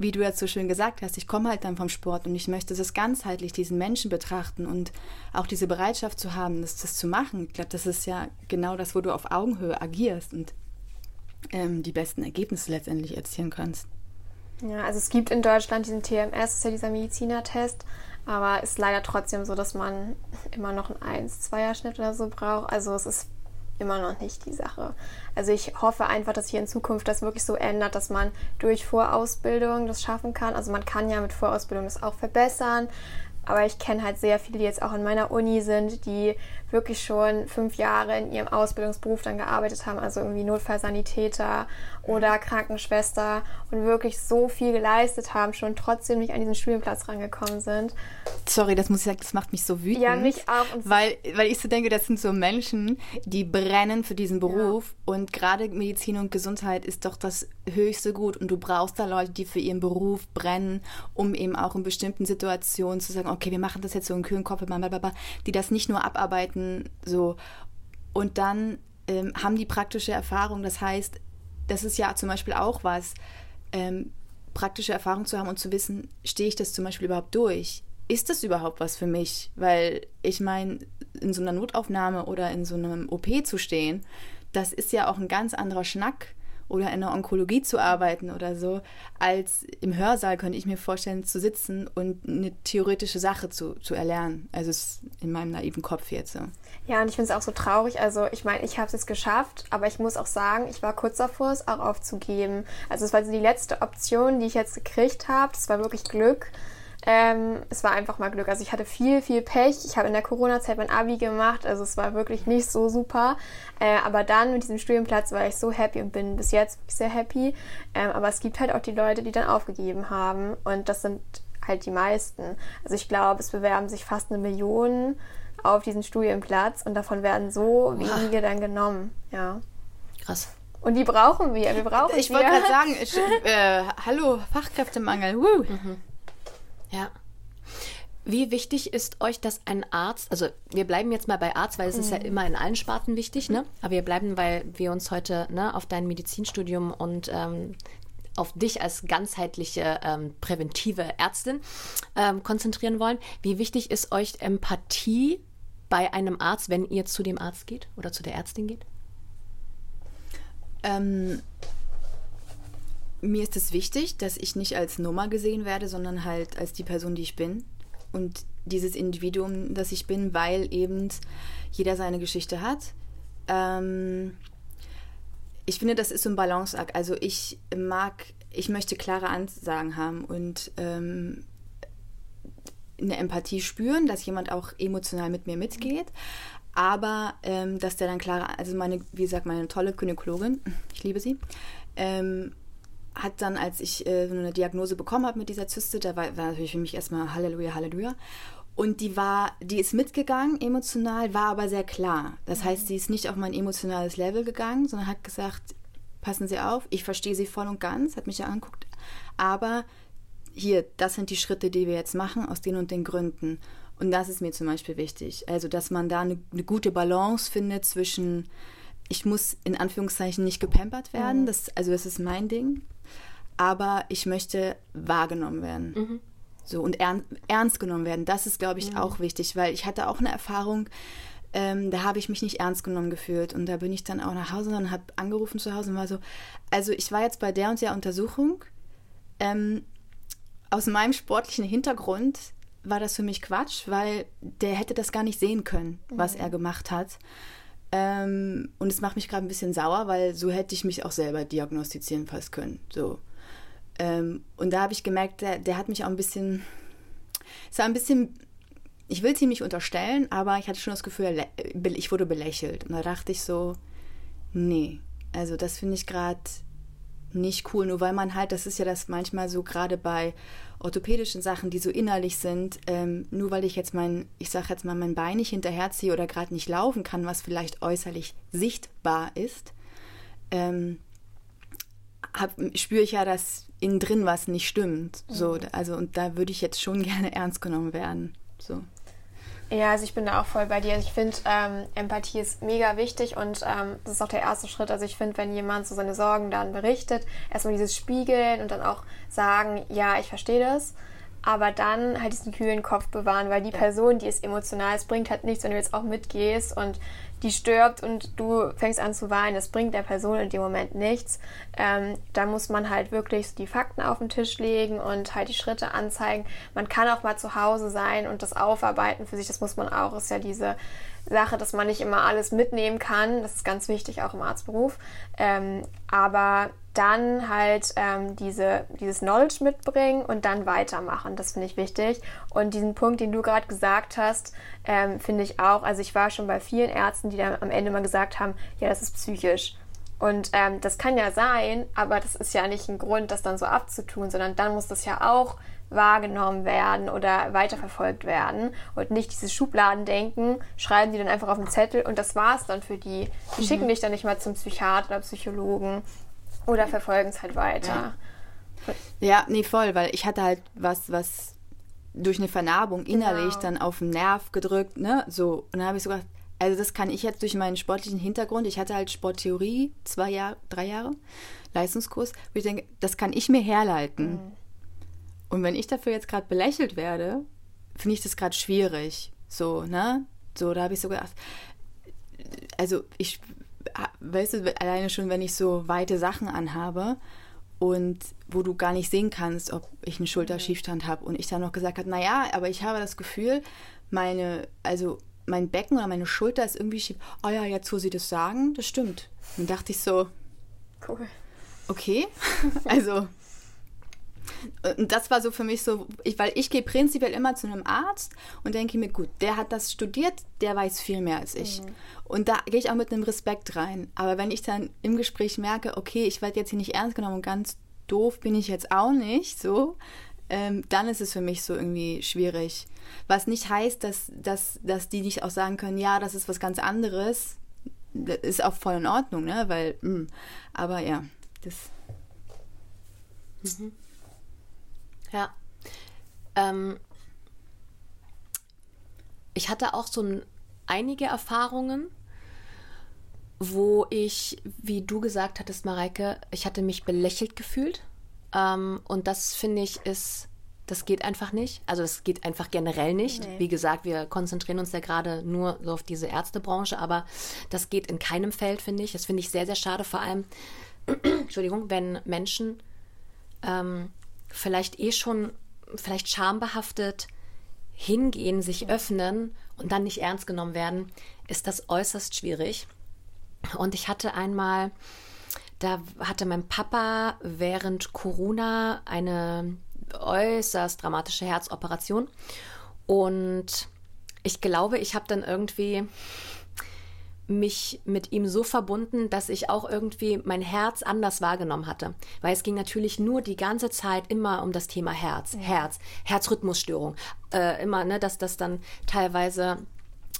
wie du jetzt so schön gesagt hast, ich komme halt dann vom Sport und ich möchte das ganzheitlich, diesen Menschen betrachten und auch diese Bereitschaft zu haben, das, das zu machen. Ich glaube, das ist ja genau das, wo du auf Augenhöhe agierst und ähm, die besten Ergebnisse letztendlich erzielen kannst.
Ja, also es gibt in Deutschland diesen TMS, ist ja dieser Medizinertest, aber ist leider trotzdem so, dass man immer noch einen 1-2er-Schnitt oder so braucht. Also es ist immer noch nicht die Sache. Also ich hoffe einfach, dass sich in Zukunft das wirklich so ändert, dass man durch Vorausbildung das schaffen kann. Also man kann ja mit Vorausbildung das auch verbessern, aber ich kenne halt sehr viele, die jetzt auch in meiner Uni sind, die wirklich schon fünf Jahre in ihrem Ausbildungsberuf dann gearbeitet haben, also irgendwie Notfallsanitäter oder Krankenschwester und wirklich so viel geleistet haben, schon trotzdem nicht an diesen Studienplatz rangekommen sind.
Sorry, das muss ich sagen, das macht mich so wütend.
Ja, mich auch.
weil, weil ich so denke, das sind so Menschen, die brennen für diesen Beruf ja. und gerade Medizin und Gesundheit ist doch das höchste Gut und du brauchst da Leute, die für ihren Beruf brennen, um eben auch in bestimmten Situationen zu sagen, okay, wir machen das jetzt so in kühlen Kopf, die das nicht nur abarbeiten, so und dann ähm, haben die praktische Erfahrung. Das heißt, das ist ja zum Beispiel auch was, ähm, praktische Erfahrung zu haben und zu wissen, stehe ich das zum Beispiel überhaupt durch? Ist das überhaupt was für mich? Weil ich meine, in so einer Notaufnahme oder in so einem OP zu stehen, das ist ja auch ein ganz anderer Schnack oder in der Onkologie zu arbeiten oder so, als im Hörsaal könnte ich mir vorstellen, zu sitzen und eine theoretische Sache zu, zu erlernen. Also ist in meinem naiven Kopf jetzt so.
Ja, und ich finde es auch so traurig. Also ich meine, ich habe es geschafft, aber ich muss auch sagen, ich war kurz davor, es auch aufzugeben. Also es war so die letzte Option, die ich jetzt gekriegt habe. Das war wirklich Glück. Ähm, es war einfach mal Glück. Also ich hatte viel, viel Pech. Ich habe in der Corona-Zeit mein Abi gemacht, also es war wirklich nicht so super. Äh, aber dann mit diesem Studienplatz war ich so happy und bin bis jetzt sehr happy. Ähm, aber es gibt halt auch die Leute, die dann aufgegeben haben und das sind halt die meisten. Also ich glaube, es bewerben sich fast eine Million auf diesen Studienplatz und davon werden so wenige dann genommen. Ja.
Krass.
Und die brauchen wir. Wir brauchen
Ich wollte gerade sagen, (laughs) ich, äh, hallo, Fachkräftemangel. Woo.
Mhm. Ja. Wie wichtig ist euch, dass ein Arzt, also wir bleiben jetzt mal bei Arzt, weil es ist ja immer in allen Sparten wichtig, ne? Aber wir bleiben, weil wir uns heute ne, auf dein Medizinstudium und ähm, auf dich als ganzheitliche ähm, präventive Ärztin ähm, konzentrieren wollen. Wie wichtig ist euch Empathie bei einem Arzt, wenn ihr zu dem Arzt geht oder zu der Ärztin geht?
Ähm, mir ist es wichtig, dass ich nicht als Nummer gesehen werde, sondern halt als die Person, die ich bin. Und dieses Individuum, das ich bin, weil eben jeder seine Geschichte hat. Ähm, ich finde, das ist so ein Balanceakt. Also ich mag, ich möchte klare Ansagen haben und ähm, eine Empathie spüren, dass jemand auch emotional mit mir mitgeht. Aber ähm, dass der dann klare, also meine, wie gesagt, meine tolle Gynäkologin, (laughs) ich liebe sie, ähm, hat dann, als ich äh, eine Diagnose bekommen habe mit dieser Zyste, da war, war natürlich für mich erstmal Halleluja, Halleluja. Und die war, die ist mitgegangen emotional, war aber sehr klar. Das mhm. heißt, sie ist nicht auf mein emotionales Level gegangen, sondern hat gesagt, passen Sie auf, ich verstehe Sie voll und ganz, hat mich ja angeguckt, aber hier, das sind die Schritte, die wir jetzt machen, aus den und den Gründen. Und das ist mir zum Beispiel wichtig. Also, dass man da eine, eine gute Balance findet zwischen, ich muss in Anführungszeichen nicht gepampert werden, mhm. das, also das ist mein Ding, aber ich möchte wahrgenommen werden. Mhm. So und ern, ernst genommen werden. Das ist, glaube ich, mhm. auch wichtig, weil ich hatte auch eine Erfahrung, ähm, da habe ich mich nicht ernst genommen gefühlt. Und da bin ich dann auch nach Hause und habe angerufen zu Hause und war so, also ich war jetzt bei der und der Untersuchung. Ähm, aus meinem sportlichen Hintergrund war das für mich Quatsch, weil der hätte das gar nicht sehen können, was mhm. er gemacht hat. Ähm, und es macht mich gerade ein bisschen sauer, weil so hätte ich mich auch selber diagnostizieren fast können. So. Ähm, und da habe ich gemerkt, der, der, hat mich auch ein bisschen, es war ein bisschen, ich will es ihm nicht unterstellen, aber ich hatte schon das Gefühl, ich wurde belächelt. Und da dachte ich so, nee, also das finde ich gerade nicht cool, nur weil man halt, das ist ja das manchmal so gerade bei orthopädischen Sachen, die so innerlich sind, ähm, nur weil ich jetzt mein, ich sage jetzt mal, mein Bein nicht hinterherziehe oder gerade nicht laufen kann, was vielleicht äußerlich sichtbar ist, ähm, spüre ich ja, dass innen drin was nicht stimmt. So, mhm. also und da würde ich jetzt schon (laughs) gerne ernst genommen werden. So.
Ja, also ich bin da auch voll bei dir. Also ich finde, ähm, Empathie ist mega wichtig und ähm, das ist auch der erste Schritt. Also ich finde, wenn jemand so seine Sorgen dann berichtet, erstmal dieses Spiegeln und dann auch sagen, ja, ich verstehe das aber dann halt diesen kühlen Kopf bewahren, weil die Person, die ist emotional, es bringt halt nichts, wenn du jetzt auch mitgehst und die stirbt und du fängst an zu weinen, das bringt der Person in dem Moment nichts. Ähm, da muss man halt wirklich die Fakten auf den Tisch legen und halt die Schritte anzeigen. Man kann auch mal zu Hause sein und das aufarbeiten für sich, das muss man auch, ist ja diese Sache, dass man nicht immer alles mitnehmen kann. Das ist ganz wichtig, auch im Arztberuf. Ähm, aber dann halt ähm, diese, dieses Knowledge mitbringen und dann weitermachen. Das finde ich wichtig. Und diesen Punkt, den du gerade gesagt hast, ähm, finde ich auch. Also ich war schon bei vielen Ärzten, die dann am Ende mal gesagt haben, ja, das ist psychisch. Und ähm, das kann ja sein, aber das ist ja nicht ein Grund, das dann so abzutun, sondern dann muss das ja auch wahrgenommen werden oder weiterverfolgt werden und nicht dieses Schubladendenken, schreiben die dann einfach auf den Zettel und das war es dann für die. Die mhm. schicken dich dann nicht mal zum Psychiater oder Psychologen oder verfolgen es halt weiter.
Ja. ja, nee, voll, weil ich hatte halt was, was durch eine Vernarbung innerlich genau. dann auf den Nerv gedrückt, ne, so. Und dann habe ich so gedacht, also das kann ich jetzt durch meinen sportlichen Hintergrund, ich hatte halt Sporttheorie, zwei Jahre, drei Jahre, Leistungskurs, wo ich denke, das kann ich mir herleiten. Mhm. Und wenn ich dafür jetzt gerade belächelt werde, finde ich das gerade schwierig. So, ne? So, da habe ich so gedacht, also ich weißt du, alleine schon, wenn ich so weite Sachen anhabe und wo du gar nicht sehen kannst, ob ich einen Schulterschiefstand habe und ich dann noch gesagt habe, naja, aber ich habe das Gefühl, meine, also mein Becken oder meine Schulter ist irgendwie schief. Oh ja, jetzt wo sie das sagen, das stimmt. Dann dachte ich so,
Cool.
okay, (laughs) also und das war so für mich so, ich, weil ich gehe prinzipiell immer zu einem Arzt und denke mir, gut, der hat das studiert, der weiß viel mehr als ich. Mhm. Und da gehe ich auch mit einem Respekt rein. Aber wenn ich dann im Gespräch merke, okay, ich werde jetzt hier nicht ernst genommen und ganz doof bin ich jetzt auch nicht, so, ähm, dann ist es für mich so irgendwie schwierig. Was nicht heißt, dass, dass, dass die nicht auch sagen können, ja, das ist was ganz anderes. Das ist auch voll in Ordnung, ne? Weil, mh. Hm, aber ja, das.
Mhm. Ja. Ähm, ich hatte auch so ein, einige Erfahrungen, wo ich, wie du gesagt hattest, Mareike, ich hatte mich belächelt gefühlt. Ähm, und das finde ich ist, das geht einfach nicht. Also es geht einfach generell nicht. Nee. Wie gesagt, wir konzentrieren uns ja gerade nur so auf diese Ärztebranche, aber das geht in keinem Feld, finde ich. Das finde ich sehr, sehr schade, vor allem, (clears throat) Entschuldigung, wenn Menschen ähm, vielleicht eh schon, vielleicht schambehaftet hingehen, sich öffnen und dann nicht ernst genommen werden, ist das äußerst schwierig. Und ich hatte einmal, da hatte mein Papa während Corona eine äußerst dramatische Herzoperation. Und ich glaube, ich habe dann irgendwie mich mit ihm so verbunden, dass ich auch irgendwie mein Herz anders wahrgenommen hatte. Weil es ging natürlich nur die ganze Zeit immer um das Thema Herz, ja. Herz, Herzrhythmusstörung. Äh, immer, ne, dass das dann teilweise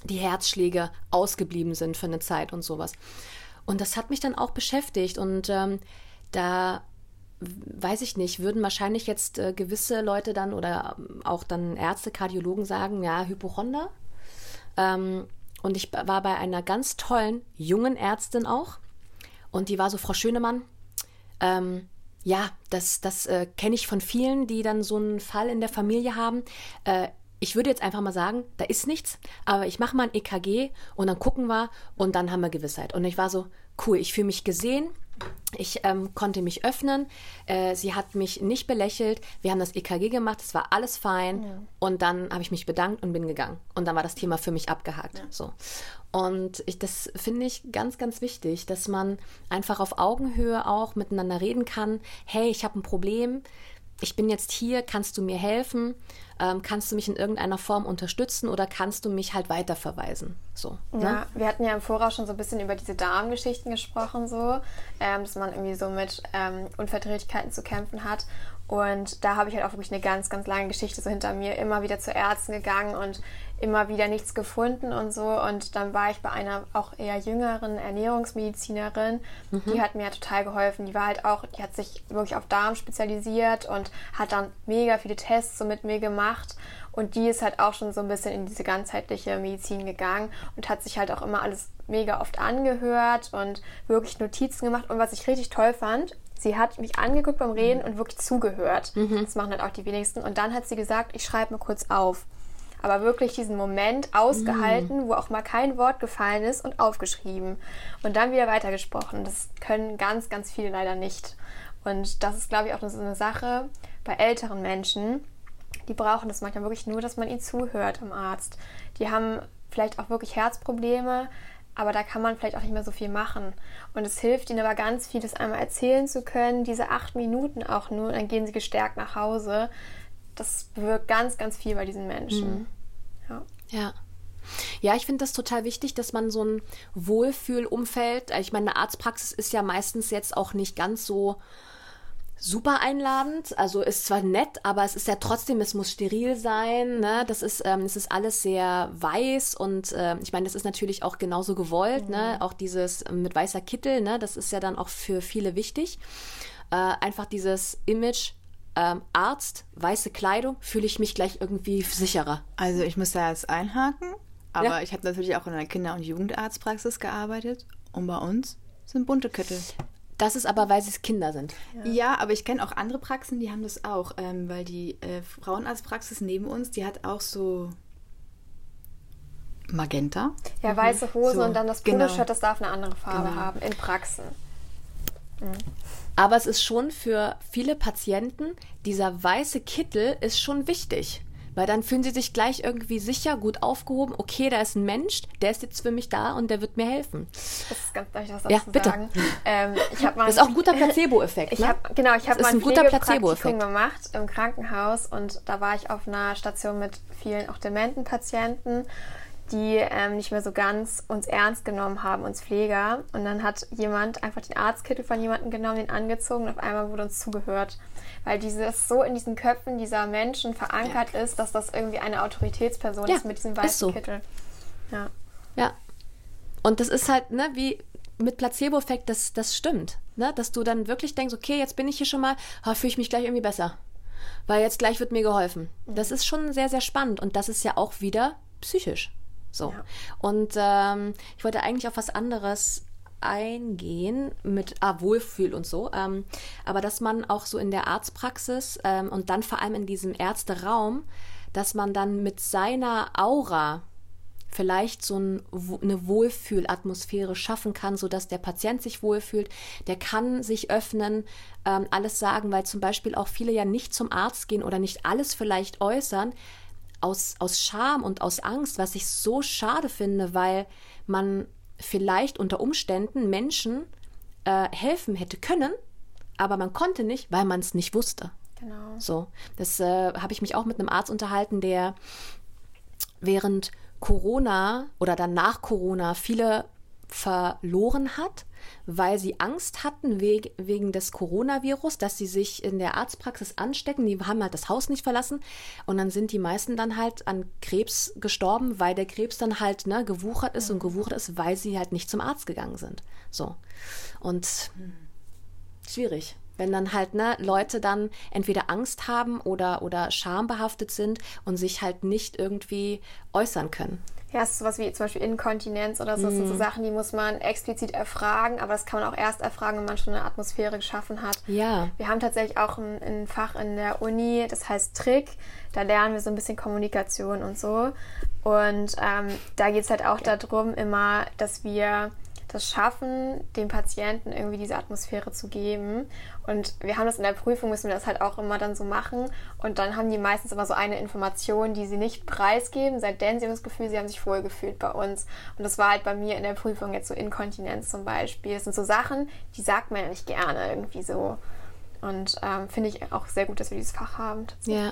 die Herzschläge ausgeblieben sind für eine Zeit und sowas. Und das hat mich dann auch beschäftigt und ähm, da weiß ich nicht, würden wahrscheinlich jetzt äh, gewisse Leute dann oder auch dann Ärzte, Kardiologen sagen, ja, Hypochonder. Ähm, und ich war bei einer ganz tollen jungen Ärztin auch. Und die war so Frau Schönemann. Ähm, ja, das, das äh, kenne ich von vielen, die dann so einen Fall in der Familie haben. Äh, ich würde jetzt einfach mal sagen, da ist nichts, aber ich mache mal ein EKG und dann gucken wir und dann haben wir Gewissheit. Und ich war so, cool, ich fühle mich gesehen, ich ähm, konnte mich öffnen. Äh, sie hat mich nicht belächelt. Wir haben das EKG gemacht. Es war alles fein. Ja. Und dann habe ich mich bedankt und bin gegangen. Und dann war das Thema für mich abgehakt. Ja. So. Und ich, das finde ich ganz, ganz wichtig, dass man einfach auf Augenhöhe auch miteinander reden kann. Hey, ich habe ein Problem ich bin jetzt hier, kannst du mir helfen? Ähm, kannst du mich in irgendeiner Form unterstützen oder kannst du mich halt weiterverweisen? So,
ne? Ja, wir hatten ja im Voraus schon so ein bisschen über diese Darmgeschichten gesprochen, so, ähm, dass man irgendwie so mit ähm, Unverträglichkeiten zu kämpfen hat. Und da habe ich halt auch wirklich eine ganz, ganz lange Geschichte so hinter mir, immer wieder zu Ärzten gegangen und immer wieder nichts gefunden und so. Und dann war ich bei einer auch eher jüngeren Ernährungsmedizinerin, mhm. die hat mir total geholfen. Die war halt auch, die hat sich wirklich auf Darm spezialisiert und hat dann mega viele Tests so mit mir gemacht. Und die ist halt auch schon so ein bisschen in diese ganzheitliche Medizin gegangen und hat sich halt auch immer alles mega oft angehört und wirklich Notizen gemacht. Und was ich richtig toll fand, sie hat mich angeguckt beim Reden mhm. und wirklich zugehört. Mhm. Das machen halt auch die wenigsten. Und dann hat sie gesagt, ich schreibe mir kurz auf. Aber wirklich diesen Moment ausgehalten, mhm. wo auch mal kein Wort gefallen ist und aufgeschrieben. Und dann wieder weitergesprochen. Das können ganz, ganz viele leider nicht. Und das ist, glaube ich, auch so eine Sache bei älteren Menschen. Die brauchen das manchmal wirklich nur, dass man ihnen zuhört am Arzt. Die haben vielleicht auch wirklich Herzprobleme, aber da kann man vielleicht auch nicht mehr so viel machen. Und es hilft ihnen aber ganz viel, das einmal erzählen zu können, diese acht Minuten auch nur, dann gehen sie gestärkt nach Hause. Das bewirkt ganz, ganz viel bei diesen Menschen. Mhm.
Ja. ja. Ja, ich finde das total wichtig, dass man so ein Wohlfühlumfeld, ich meine, eine Arztpraxis ist ja meistens jetzt auch nicht ganz so super einladend. Also ist zwar nett, aber es ist ja trotzdem, es muss steril sein. Ne? Das ist, ähm, es ist alles sehr weiß und äh, ich meine, das ist natürlich auch genauso gewollt. Ne? Mhm. Ne? Auch dieses ähm, mit weißer Kittel, ne? das ist ja dann auch für viele wichtig. Äh, einfach dieses Image. Ähm, Arzt, weiße Kleidung, fühle ich mich gleich irgendwie sicherer.
Also ich muss da jetzt einhaken, aber ja. ich habe natürlich auch in einer Kinder- und Jugendarztpraxis gearbeitet und bei uns sind bunte Kittel.
Das ist aber, weil sie Kinder sind.
Ja, ja aber ich kenne auch andere Praxen, die haben das auch, ähm, weil die äh, Frauenarztpraxis neben uns, die hat auch so Magenta.
Ja, weiße Hose
So,
und dann das
genau.
Poloshirt, das darf eine andere Farbe
Genau.
haben, in Praxen.
Aber es ist schon für viele Patienten, dieser weiße Kittel ist schon wichtig. Weil dann fühlen sie sich gleich irgendwie sicher, gut aufgehoben. Okay, da ist ein Mensch, der ist jetzt für mich da und der wird mir helfen.
Das ist ganz, ich was
Ja,
dazu
bitte.
sagen? Ähm, ich mal
Das (laughs) ist auch ein guter Placebo-Effekt. Ne?
hab, genau, ich habe mal ein
guter
Pflegepraktikum
Placebo-Effekt.
gemacht im Krankenhaus und da war ich auf einer Station mit vielen auch dementen Patienten, die ähm, nicht mehr so ganz uns ernst genommen haben, uns Pfleger. Und dann hat jemand einfach den Arztkittel von jemandem genommen, den angezogen und auf einmal wurde uns zugehört. Weil dieses so in diesen Köpfen dieser Menschen verankert ist, dass das irgendwie eine Autoritätsperson
Ja,
ist mit diesem weißen
so.
Kittel. Ja.
Ja. Und das ist halt, ne, wie mit Placebo-Effekt, das, das stimmt. Ne? Dass du dann wirklich denkst, okay, jetzt bin ich hier schon mal, ah, fühle ich mich gleich irgendwie besser. Weil jetzt gleich wird mir geholfen. Das ist schon sehr, sehr spannend. Und das ist ja auch wieder psychisch. So.
Ja.
Und ähm, ich wollte eigentlich auf was anderes eingehen mit ah, Wohlfühl und so. Ähm, aber dass man auch so in der Arztpraxis ähm, und dann vor allem in diesem Ärzteraum, dass man dann mit seiner Aura vielleicht so ein, eine Wohlfühlatmosphäre schaffen kann, sodass der Patient sich wohlfühlt, der kann sich öffnen, ähm, alles sagen, weil zum Beispiel auch viele ja nicht zum Arzt gehen oder nicht alles vielleicht äußern, aus, aus Scham und aus Angst, was ich so schade finde, weil man vielleicht unter Umständen Menschen äh, helfen hätte können, aber man konnte nicht, weil man es nicht wusste.
Genau.
So, das äh, habe ich mich auch mit einem Arzt unterhalten, der während Corona oder dann nach Corona viele verloren hat, weil sie Angst hatten weg, wegen des Coronavirus, dass sie sich in der Arztpraxis anstecken. Die haben halt das Haus nicht verlassen und dann sind die meisten dann halt an Krebs gestorben, weil der Krebs dann halt ne, gewuchert ist und gewuchert ist, weil sie halt nicht zum Arzt gegangen sind. So und schwierig. Wenn dann halt ne, Leute dann entweder Angst haben oder, oder schambehaftet sind und sich halt nicht irgendwie äußern können.
Ja, es ist sowas wie zum Beispiel Inkontinenz oder so. Das sind so Sachen, die muss man explizit erfragen, aber das kann man auch erst erfragen, wenn man schon eine Atmosphäre geschaffen hat.
Ja.
Wir haben tatsächlich auch ein, ein Fach in der Uni, das heißt Trick. Da lernen wir so ein bisschen Kommunikation und so. Und ähm, da geht es halt auch darum, immer, dass wir das schaffen, dem Patienten irgendwie diese Atmosphäre zu geben. Und wir haben das in der Prüfung, müssen wir das halt auch immer dann so machen. Und dann haben die meistens immer so eine Information, die sie nicht preisgeben, seitdem sie haben das Gefühl, sie haben sich wohlgefühlt bei uns. Und das war halt bei mir in der Prüfung jetzt so Inkontinenz zum Beispiel. Das sind so Sachen, die sagt man ja nicht gerne irgendwie so. Und ähm, finde ich auch sehr gut, dass wir dieses Fach haben.
Ja.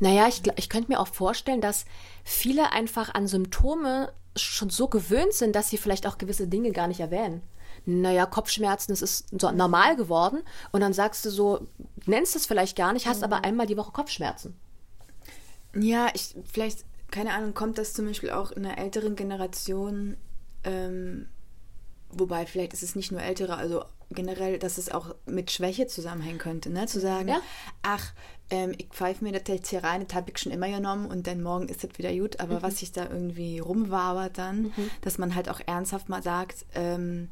Naja, ich, ich könnte mir auch vorstellen, dass viele einfach an Symptome schon so gewöhnt sind, dass sie vielleicht auch gewisse Dinge gar nicht erwähnen. Naja, Kopfschmerzen, das ist so normal geworden. Und dann sagst du so, nennst es vielleicht gar nicht, hast aber einmal die Woche Kopfschmerzen.
Ja, ich vielleicht, keine Ahnung, kommt das zum Beispiel auch in einer älteren Generation, ähm, wobei vielleicht ist es nicht nur ältere, also generell, dass es auch mit Schwäche zusammenhängen könnte, ne? Zu sagen,
Ja.
ach, ähm, ich pfeife mir das jetzt hier rein, das habe ich schon immer genommen und dann morgen ist das wieder gut, aber was sich da irgendwie rumwabert dann, dass man halt auch ernsthaft mal sagt, ähm,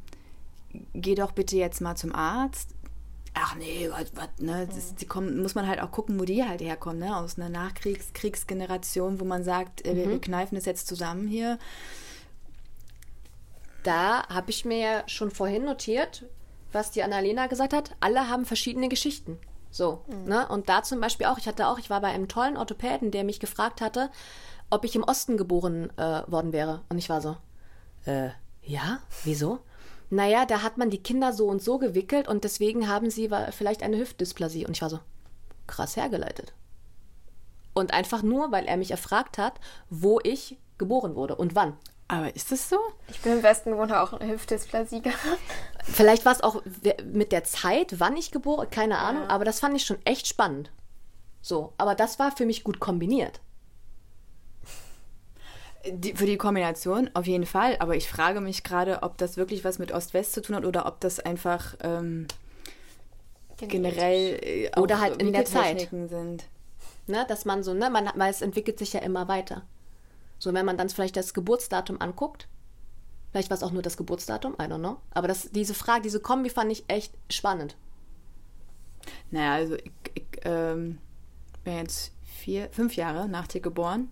geh doch bitte jetzt mal zum Arzt. Ach nee, was, was, ne? Das, die kommen, muss man halt auch gucken, wo die halt herkommen, ne? Aus einer Nachkriegsgeneration, wo man sagt, äh, wir, wir kneifen das jetzt zusammen hier.
Da habe ich mir ja schon vorhin notiert, was die Annalena gesagt hat. Alle haben verschiedene Geschichten. So, ne? Und da zum Beispiel auch, ich hatte auch, ich war bei einem tollen Orthopäden, der mich gefragt hatte, ob ich im Osten geboren äh, worden wäre. Und ich war so, äh, ja, wieso? Naja, da hat man die Kinder so und so gewickelt und deswegen haben sie vielleicht eine Hüftdysplasie. Und ich war so, krass hergeleitet. Und einfach nur, weil er mich erfragt hat, wo ich geboren wurde und wann.
Aber ist das so?
Ich bin im Westen gewohnt, auch eine Hüftdysplasie gehabt.
Vielleicht war es auch mit der Zeit, wann ich geboren, keine Ahnung, aber das fand ich schon echt spannend. So, aber das war für mich gut kombiniert.
Die, für die Kombination auf jeden Fall, aber ich frage mich gerade, ob das wirklich was mit Ost-West zu tun hat oder ob das einfach ähm, generell äh, auch
Oder halt in der Zeit.
Sind.
Ne, dass man so, ne, man, weil es entwickelt sich ja immer weiter. So, wenn man dann vielleicht das Geburtsdatum anguckt, vielleicht war es auch nur das Geburtsdatum, I don't know. Aber das, diese Frage, diese Kombi fand ich echt spannend.
Naja, also ich, ich ähm, bin jetzt vier, fünf Jahre nach dir geboren.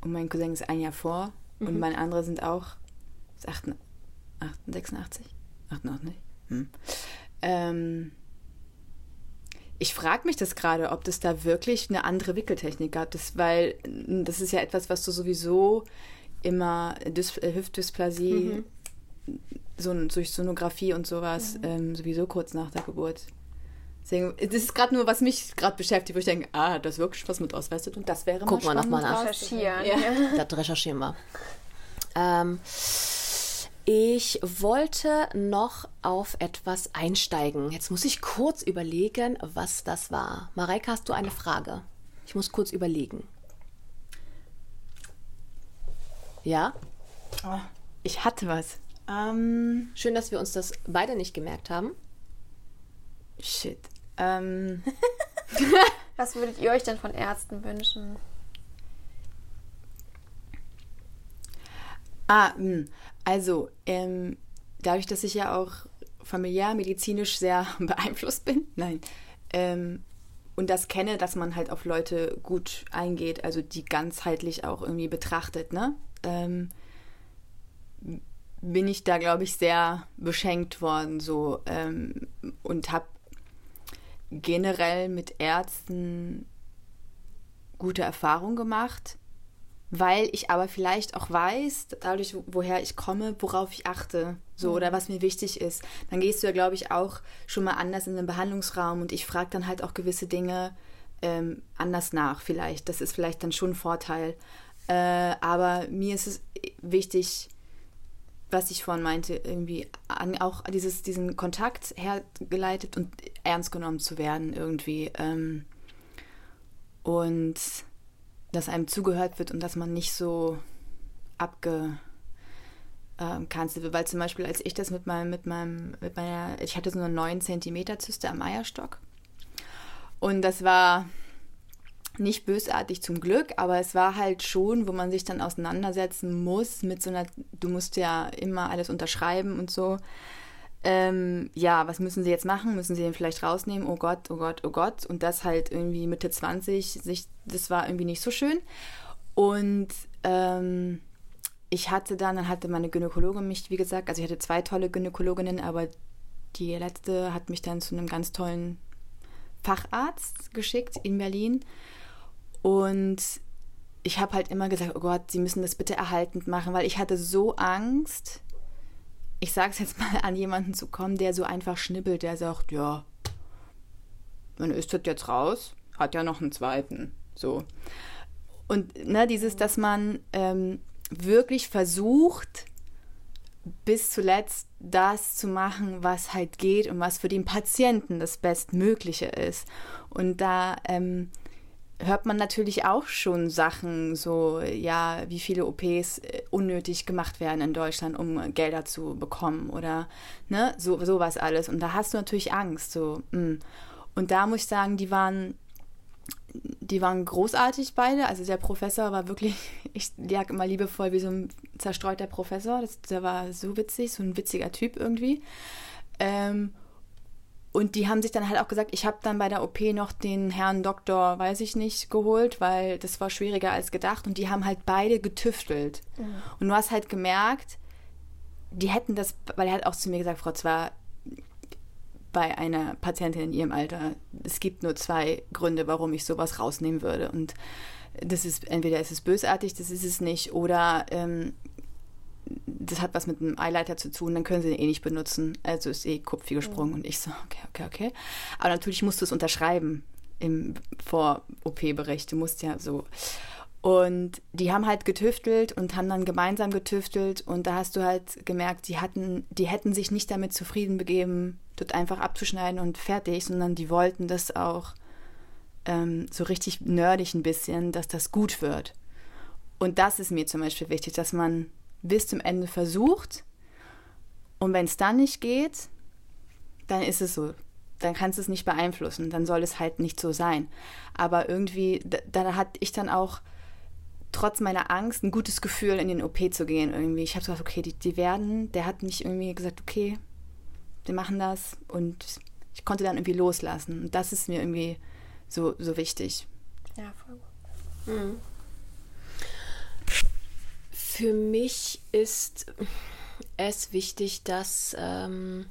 und mein Cousin ist ein Jahr vor mhm. und meine andere sind auch 86, 88, hm. ähm, ich frage mich das gerade, ob das da wirklich eine andere Wickeltechnik gab, das, weil das ist ja etwas, was du sowieso immer Dys äh, Hüftdysplasie mhm. so, durch Sonographie und sowas mhm. ähm, sowieso kurz nach der Geburt. Deswegen, das ist gerade nur, was mich gerade beschäftigt, wo ich denke, ah, das wirklich was mit ausweitet und das wäre
Guck mal nochmal nach.
Recherchieren.
Ja. Das recherchieren wir. Ähm, ich wollte noch auf etwas einsteigen. Jetzt muss ich kurz überlegen, was das war. Mareike, hast du eine Frage? Ich muss kurz überlegen. Ja?
Oh, ich hatte was. Ähm,
Schön, dass wir uns das beide nicht gemerkt haben.
Shit. Ähm. (laughs)
was würdet ihr euch denn von Ärzten wünschen?
Ah, hm. Also, ähm, dadurch, dass ich ja auch familiär, medizinisch sehr (laughs) beeinflusst bin, nein, ähm, und das kenne, dass man halt auf Leute gut eingeht, also die ganzheitlich auch irgendwie betrachtet, ne? Ähm, bin ich da, glaube ich, sehr beschenkt worden so ähm, und habe generell mit Ärzten gute Erfahrungen gemacht weil ich aber vielleicht auch weiß, dadurch, woher ich komme, worauf ich achte, so mhm. oder was mir wichtig ist. Dann gehst du ja, glaube ich, auch schon mal anders in den Behandlungsraum und ich frage dann halt auch gewisse Dinge ähm, anders nach, vielleicht. Das ist vielleicht dann schon ein Vorteil. Äh, aber mir ist es wichtig, was ich vorhin meinte, irgendwie an, auch dieses, diesen Kontakt hergeleitet und ernst genommen zu werden, irgendwie. Ähm, und dass einem zugehört wird und dass man nicht so abge ähm, wird. Weil zum Beispiel, als ich das mit meinem, mit meinem, mit meiner, ich hatte so eine 9 cm Zyste am Eierstock. Und das war nicht bösartig zum Glück, aber es war halt schon, wo man sich dann auseinandersetzen muss mit so einer, du musst ja immer alles unterschreiben und so ähm, ja, was müssen sie jetzt machen? Müssen sie den vielleicht rausnehmen? Oh Gott, oh Gott, oh Gott. Und das halt irgendwie Mitte 20, sich, das war irgendwie nicht so schön. Und ähm, ich hatte dann, dann hatte meine Gynäkologin mich, wie gesagt, also ich hatte zwei tolle Gynäkologinnen, aber die letzte hat mich dann zu einem ganz tollen Facharzt geschickt in Berlin. Und ich habe halt immer gesagt, oh Gott, Sie müssen das bitte erhaltend machen, weil ich hatte so Angst, ich sage es jetzt mal, an jemanden zu kommen, der so einfach schnibbelt, der sagt, ja, man ist das jetzt raus, hat ja noch einen zweiten. So. Und ne, dieses, dass man ähm, wirklich versucht, bis zuletzt das zu machen, was halt geht und was für den Patienten das Bestmögliche ist. Und da ähm, hört man natürlich auch schon Sachen, so, ja, wie viele OPs äh, unnötig gemacht werden in Deutschland, um Gelder zu bekommen oder, ne, so, sowas alles. Und da hast du natürlich Angst, so, mh. Mm. Und da muss ich sagen, die waren, die waren großartig beide. Also der Professor war wirklich, (laughs) ich lag immer liebevoll wie so ein zerstreuter Professor. Das, der war so witzig, so ein witziger Typ irgendwie. Ähm, und die haben sich dann halt auch gesagt, ich habe dann bei der OP noch den Herrn Doktor, weiß ich nicht, geholt, weil das war schwieriger als gedacht. Und die haben halt beide getüftelt. Mhm. Und du hast halt gemerkt, die hätten das, weil er hat auch zu mir gesagt, Frau Zwar, bei einer Patientin in ihrem Alter, es gibt nur zwei Gründe, warum ich sowas rausnehmen würde. Und das ist, entweder ist es bösartig, das ist es nicht, oder ähm, das hat was mit einem Eileiter zu tun, dann können sie den eh nicht benutzen. Also ist eh Kupfi gesprungen. Mhm. Und ich so, okay, okay, okay. Aber natürlich musst du es unterschreiben im Vor-OP-Bericht. Du musst ja so. Und die haben halt getüftelt und haben dann gemeinsam getüftelt und da hast du halt gemerkt, die hatten, die hätten sich nicht damit zufrieden begeben, dort einfach abzuschneiden und fertig, sondern die wollten das auch ähm, so richtig nerdig ein bisschen, dass das gut wird. Und das ist mir zum Beispiel wichtig, dass man bis zum Ende versucht. Und wenn es dann nicht geht, dann ist es so. Dann kannst du es nicht beeinflussen. Dann soll es halt nicht so sein. Aber irgendwie, da, da hatte ich dann auch trotz meiner Angst ein gutes Gefühl, in den OP zu gehen. Irgendwie. Ich habe gesagt, okay, die, die werden, der hat nicht irgendwie gesagt, okay, wir machen das. Und ich konnte dann irgendwie loslassen. Und das ist mir irgendwie so, so wichtig.
Ja, voll gut. Mhm.
Für mich ist es wichtig, dass ähm,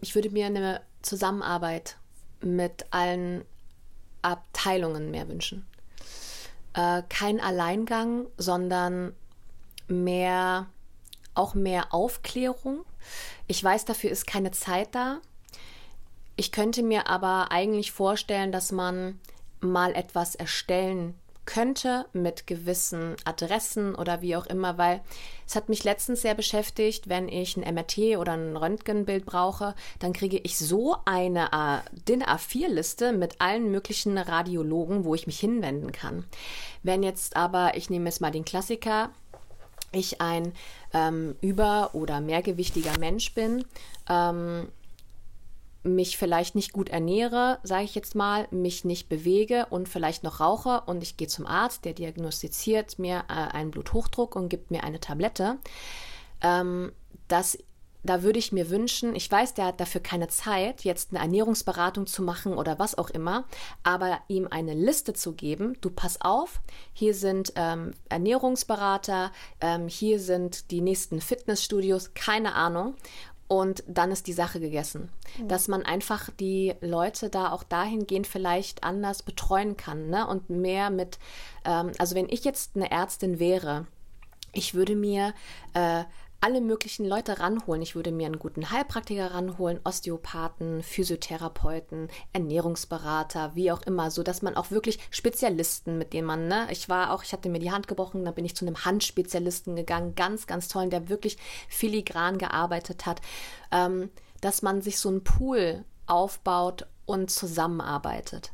ich würde mir eine Zusammenarbeit mit allen Abteilungen mehr wünschen. Äh, kein Alleingang, sondern mehr, auch mehr Aufklärung. Ich weiß, dafür ist keine Zeit da. Ich könnte mir aber eigentlich vorstellen, dass man mal etwas erstellen könnte mit gewissen Adressen oder wie auch immer, weil es hat mich letztens sehr beschäftigt, wenn ich ein MRT oder ein Röntgenbild brauche, dann kriege ich so eine äh, DIN A4-Liste mit allen möglichen Radiologen, wo ich mich hinwenden kann. Wenn jetzt aber, ich nehme jetzt mal den Klassiker, ich ein ähm, über- oder mehrgewichtiger Mensch bin, ähm, mich vielleicht nicht gut ernähre, sage ich jetzt mal, mich nicht bewege und vielleicht noch rauche und ich gehe zum Arzt, der diagnostiziert mir äh, einen Bluthochdruck und gibt mir eine Tablette, ähm, das da würde ich mir wünschen, ich weiß, der hat dafür keine Zeit, jetzt eine Ernährungsberatung zu machen oder was auch immer, aber ihm eine Liste zu geben, du pass auf, hier sind ähm, Ernährungsberater, ähm, hier sind die nächsten Fitnessstudios, keine Ahnung und dann ist die Sache gegessen. Mhm. Dass man einfach die Leute da auch dahingehend vielleicht anders betreuen kann ne? und mehr mit, ähm, also wenn ich jetzt eine Ärztin wäre, ich würde mir äh, alle möglichen Leute ranholen. Ich würde mir einen guten Heilpraktiker ranholen, Osteopathen, Physiotherapeuten, Ernährungsberater, wie auch immer, so dass man auch wirklich Spezialisten, mit denen man, ne, ich war auch, ich hatte mir die Hand gebrochen, dann bin ich zu einem Handspezialisten gegangen, ganz, ganz toll, der wirklich filigran gearbeitet hat, ähm, dass man sich so einen Pool aufbaut und zusammenarbeitet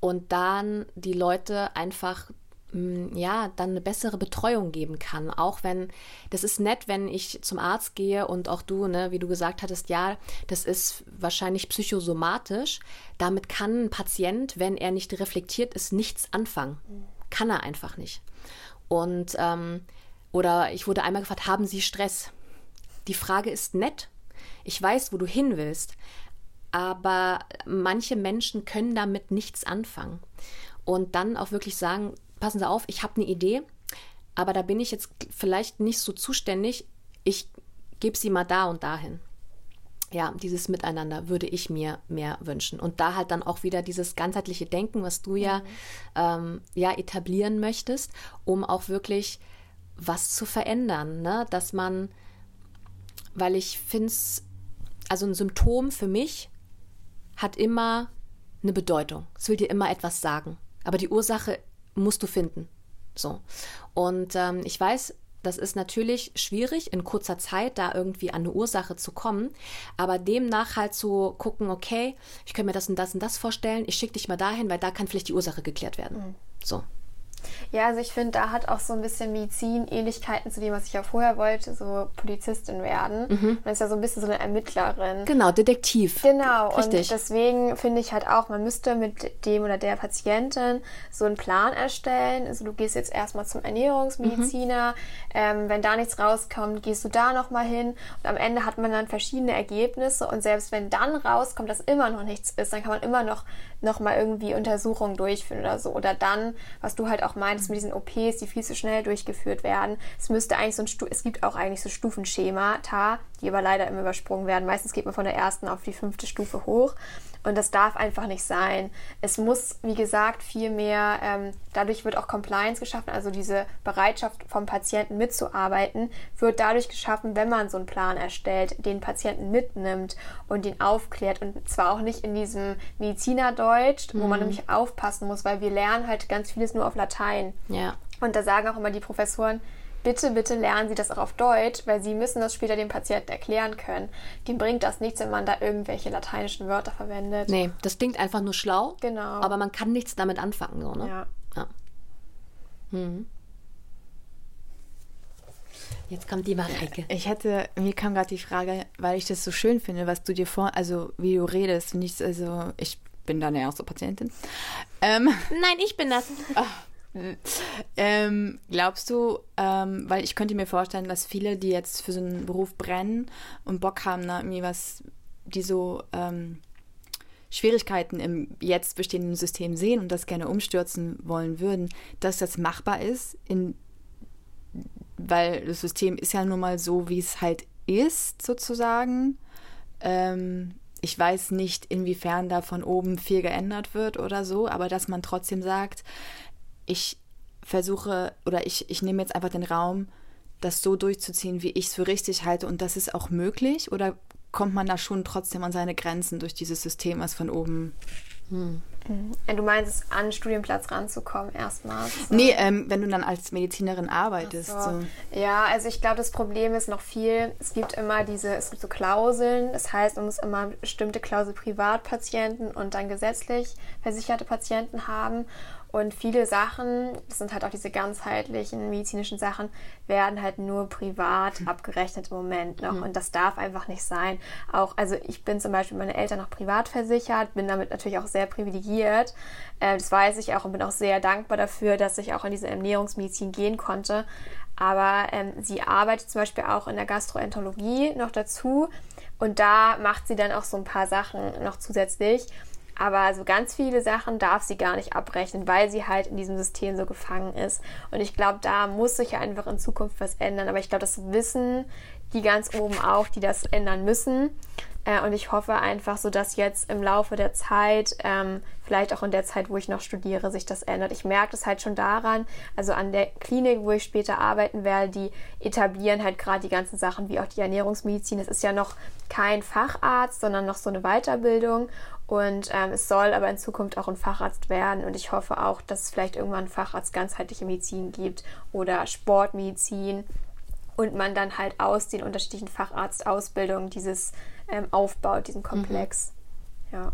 und dann die Leute einfach ja, dann eine bessere Betreuung geben kann. Auch wenn, das ist nett, wenn ich zum Arzt gehe und auch du, ne, wie du gesagt hattest, ja, das ist wahrscheinlich psychosomatisch. Damit kann ein Patient, wenn er nicht reflektiert ist, nichts anfangen. Kann er einfach nicht. Und, ähm, oder ich wurde einmal gefragt, haben Sie Stress? Die Frage ist nett. Ich weiß, wo du hin willst. Aber manche Menschen können damit nichts anfangen. Und dann auch wirklich sagen, passen Sie auf, ich habe eine Idee, aber da bin ich jetzt vielleicht nicht so zuständig. Ich gebe sie mal da und dahin. Ja, dieses Miteinander würde ich mir mehr wünschen. Und da halt dann auch wieder dieses ganzheitliche Denken, was du ja, mhm. ähm, ja etablieren möchtest, um auch wirklich was zu verändern. Ne? Dass man, weil ich finde es, also ein Symptom für mich hat immer eine Bedeutung. Es will dir immer etwas sagen. Aber die Ursache musst du finden. So. Und ähm, ich weiß, das ist natürlich schwierig, in kurzer Zeit da irgendwie an eine Ursache zu kommen, aber demnach halt zu gucken, okay, ich kann mir das und das und das vorstellen, ich schicke dich mal dahin, weil da kann vielleicht die Ursache geklärt werden. Mhm. So.
Ja, also ich finde, da hat auch so ein bisschen Medizin Ähnlichkeiten zu dem, was ich ja vorher wollte, so Polizistin werden. Mhm. Man ist ja so ein bisschen so eine Ermittlerin.
Genau, Detektiv.
Genau, Richtig. und deswegen finde ich halt auch, man müsste mit dem oder der Patientin so einen Plan erstellen. Also du gehst jetzt erstmal zum Ernährungsmediziner, mhm. ähm, wenn da nichts rauskommt, gehst du da nochmal hin und am Ende hat man dann verschiedene Ergebnisse und selbst wenn dann rauskommt, dass immer noch nichts ist, dann kann man immer noch, noch mal irgendwie Untersuchungen durchführen oder so. Oder dann, was du halt auch meintest mit diesen OPs, die viel zu schnell durchgeführt werden. Es müsste eigentlich so ein Stu es gibt auch eigentlich so Stufenschemata, die aber leider immer übersprungen werden. Meistens geht man von der ersten auf die fünfte Stufe hoch. Und das darf einfach nicht sein. Es muss, wie gesagt, viel mehr, ähm, dadurch wird auch Compliance geschaffen, also diese Bereitschaft vom Patienten mitzuarbeiten, wird dadurch geschaffen, wenn man so einen Plan erstellt, den Patienten mitnimmt und ihn aufklärt. Und zwar auch nicht in diesem Medizinerdeutsch, mhm. wo man mhm. nämlich aufpassen muss, weil wir lernen halt ganz vieles nur auf Latein.
Ja.
Und da sagen auch immer die Professoren, bitte, bitte lernen Sie das auch auf Deutsch, weil Sie müssen das später dem Patienten erklären können. Dem bringt das nichts, wenn man da irgendwelche lateinischen Wörter verwendet.
Nee, das klingt einfach nur schlau.
Genau.
Aber man kann nichts damit anfangen, so, ne?
Ja.
ja. Hm. Jetzt kommt die Mareike.
Ich hätte, mir kam gerade die Frage, weil ich das so schön finde, was du dir vor, also wie du redest, finde ich, also ich bin deine erste Patientin.
Ähm, Nein, ich bin das.
Oh. Ähm, glaubst du, ähm, weil ich könnte mir vorstellen, dass viele, die jetzt für so einen Beruf brennen und Bock haben, na, irgendwie was, die so ähm, Schwierigkeiten im jetzt bestehenden System sehen und das gerne umstürzen wollen würden, dass das machbar ist, in weil das System ist ja nun mal so, wie es halt ist, sozusagen. Ähm, ich weiß nicht, inwiefern da von oben viel geändert wird oder so, aber dass man trotzdem sagt, ich versuche oder ich, ich nehme jetzt einfach den Raum, das so durchzuziehen, wie ich es für richtig halte und das ist auch möglich oder kommt man da schon trotzdem an seine Grenzen durch dieses System, was von oben
hm. Du meinst, an den Studienplatz ranzukommen erstmal?
So. Nee, ähm, wenn du dann als Medizinerin arbeitest. So. So.
Ja, also ich glaube, das Problem ist noch viel, es gibt immer diese, es gibt so Klauseln, das heißt, man muss immer bestimmte Klausel Privatpatienten und dann gesetzlich versicherte Patienten haben. Und viele Sachen, das sind halt auch diese ganzheitlichen medizinischen Sachen, werden halt nur privat abgerechnet im Moment noch. Mhm. Und das darf einfach nicht sein. Auch, also ich bin zum Beispiel meine Eltern noch privat versichert, bin damit natürlich auch sehr privilegiert. Äh, das weiß ich auch und bin auch sehr dankbar dafür, dass ich auch in diese Ernährungsmedizin gehen konnte. Aber ähm, sie arbeitet zum Beispiel auch in der Gastroenterologie noch dazu. Und da macht sie dann auch so ein paar Sachen noch zusätzlich. Aber so ganz viele Sachen darf sie gar nicht abrechnen, weil sie halt in diesem System so gefangen ist. Und ich glaube, da muss sich einfach in Zukunft was ändern. Aber ich glaube, das wissen die ganz oben auch, die das ändern müssen. Äh, und ich hoffe einfach so, dass jetzt im Laufe der Zeit, ähm, vielleicht auch in der Zeit, wo ich noch studiere, sich das ändert. Ich merke das halt schon daran, also an der Klinik, wo ich später arbeiten werde, die etablieren halt gerade die ganzen Sachen wie auch die Ernährungsmedizin. Es ist ja noch kein Facharzt, sondern noch so eine Weiterbildung. Und ähm, es soll aber in Zukunft auch ein Facharzt werden. Und ich hoffe auch, dass es vielleicht irgendwann einen Facharzt ganzheitliche Medizin gibt oder Sportmedizin und man dann halt aus den unterschiedlichen Facharztausbildungen dieses ähm, aufbaut, diesen Komplex. Mhm. Ja.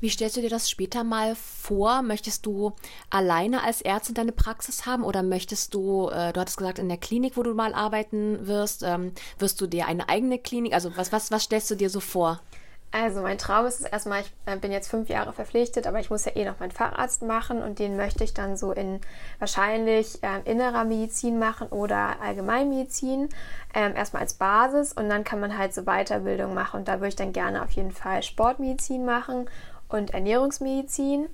Wie stellst du dir das später mal vor? Möchtest du alleine als Ärztin deine Praxis haben oder möchtest du, äh, du hattest gesagt, in der Klinik, wo du mal arbeiten wirst, ähm, wirst du dir eine eigene Klinik, also was, was, was stellst du dir so vor?
Also mein Traum ist es erstmal, ich äh, bin jetzt fünf Jahre verpflichtet, aber ich muss ja eh noch meinen Facharzt machen und den möchte ich dann so in wahrscheinlich äh, innerer Medizin machen oder Allgemeinmedizin. Ähm, erstmal als Basis und dann kann man halt so Weiterbildung machen und da würde ich dann gerne auf jeden Fall Sportmedizin machen und Ernährungsmedizin.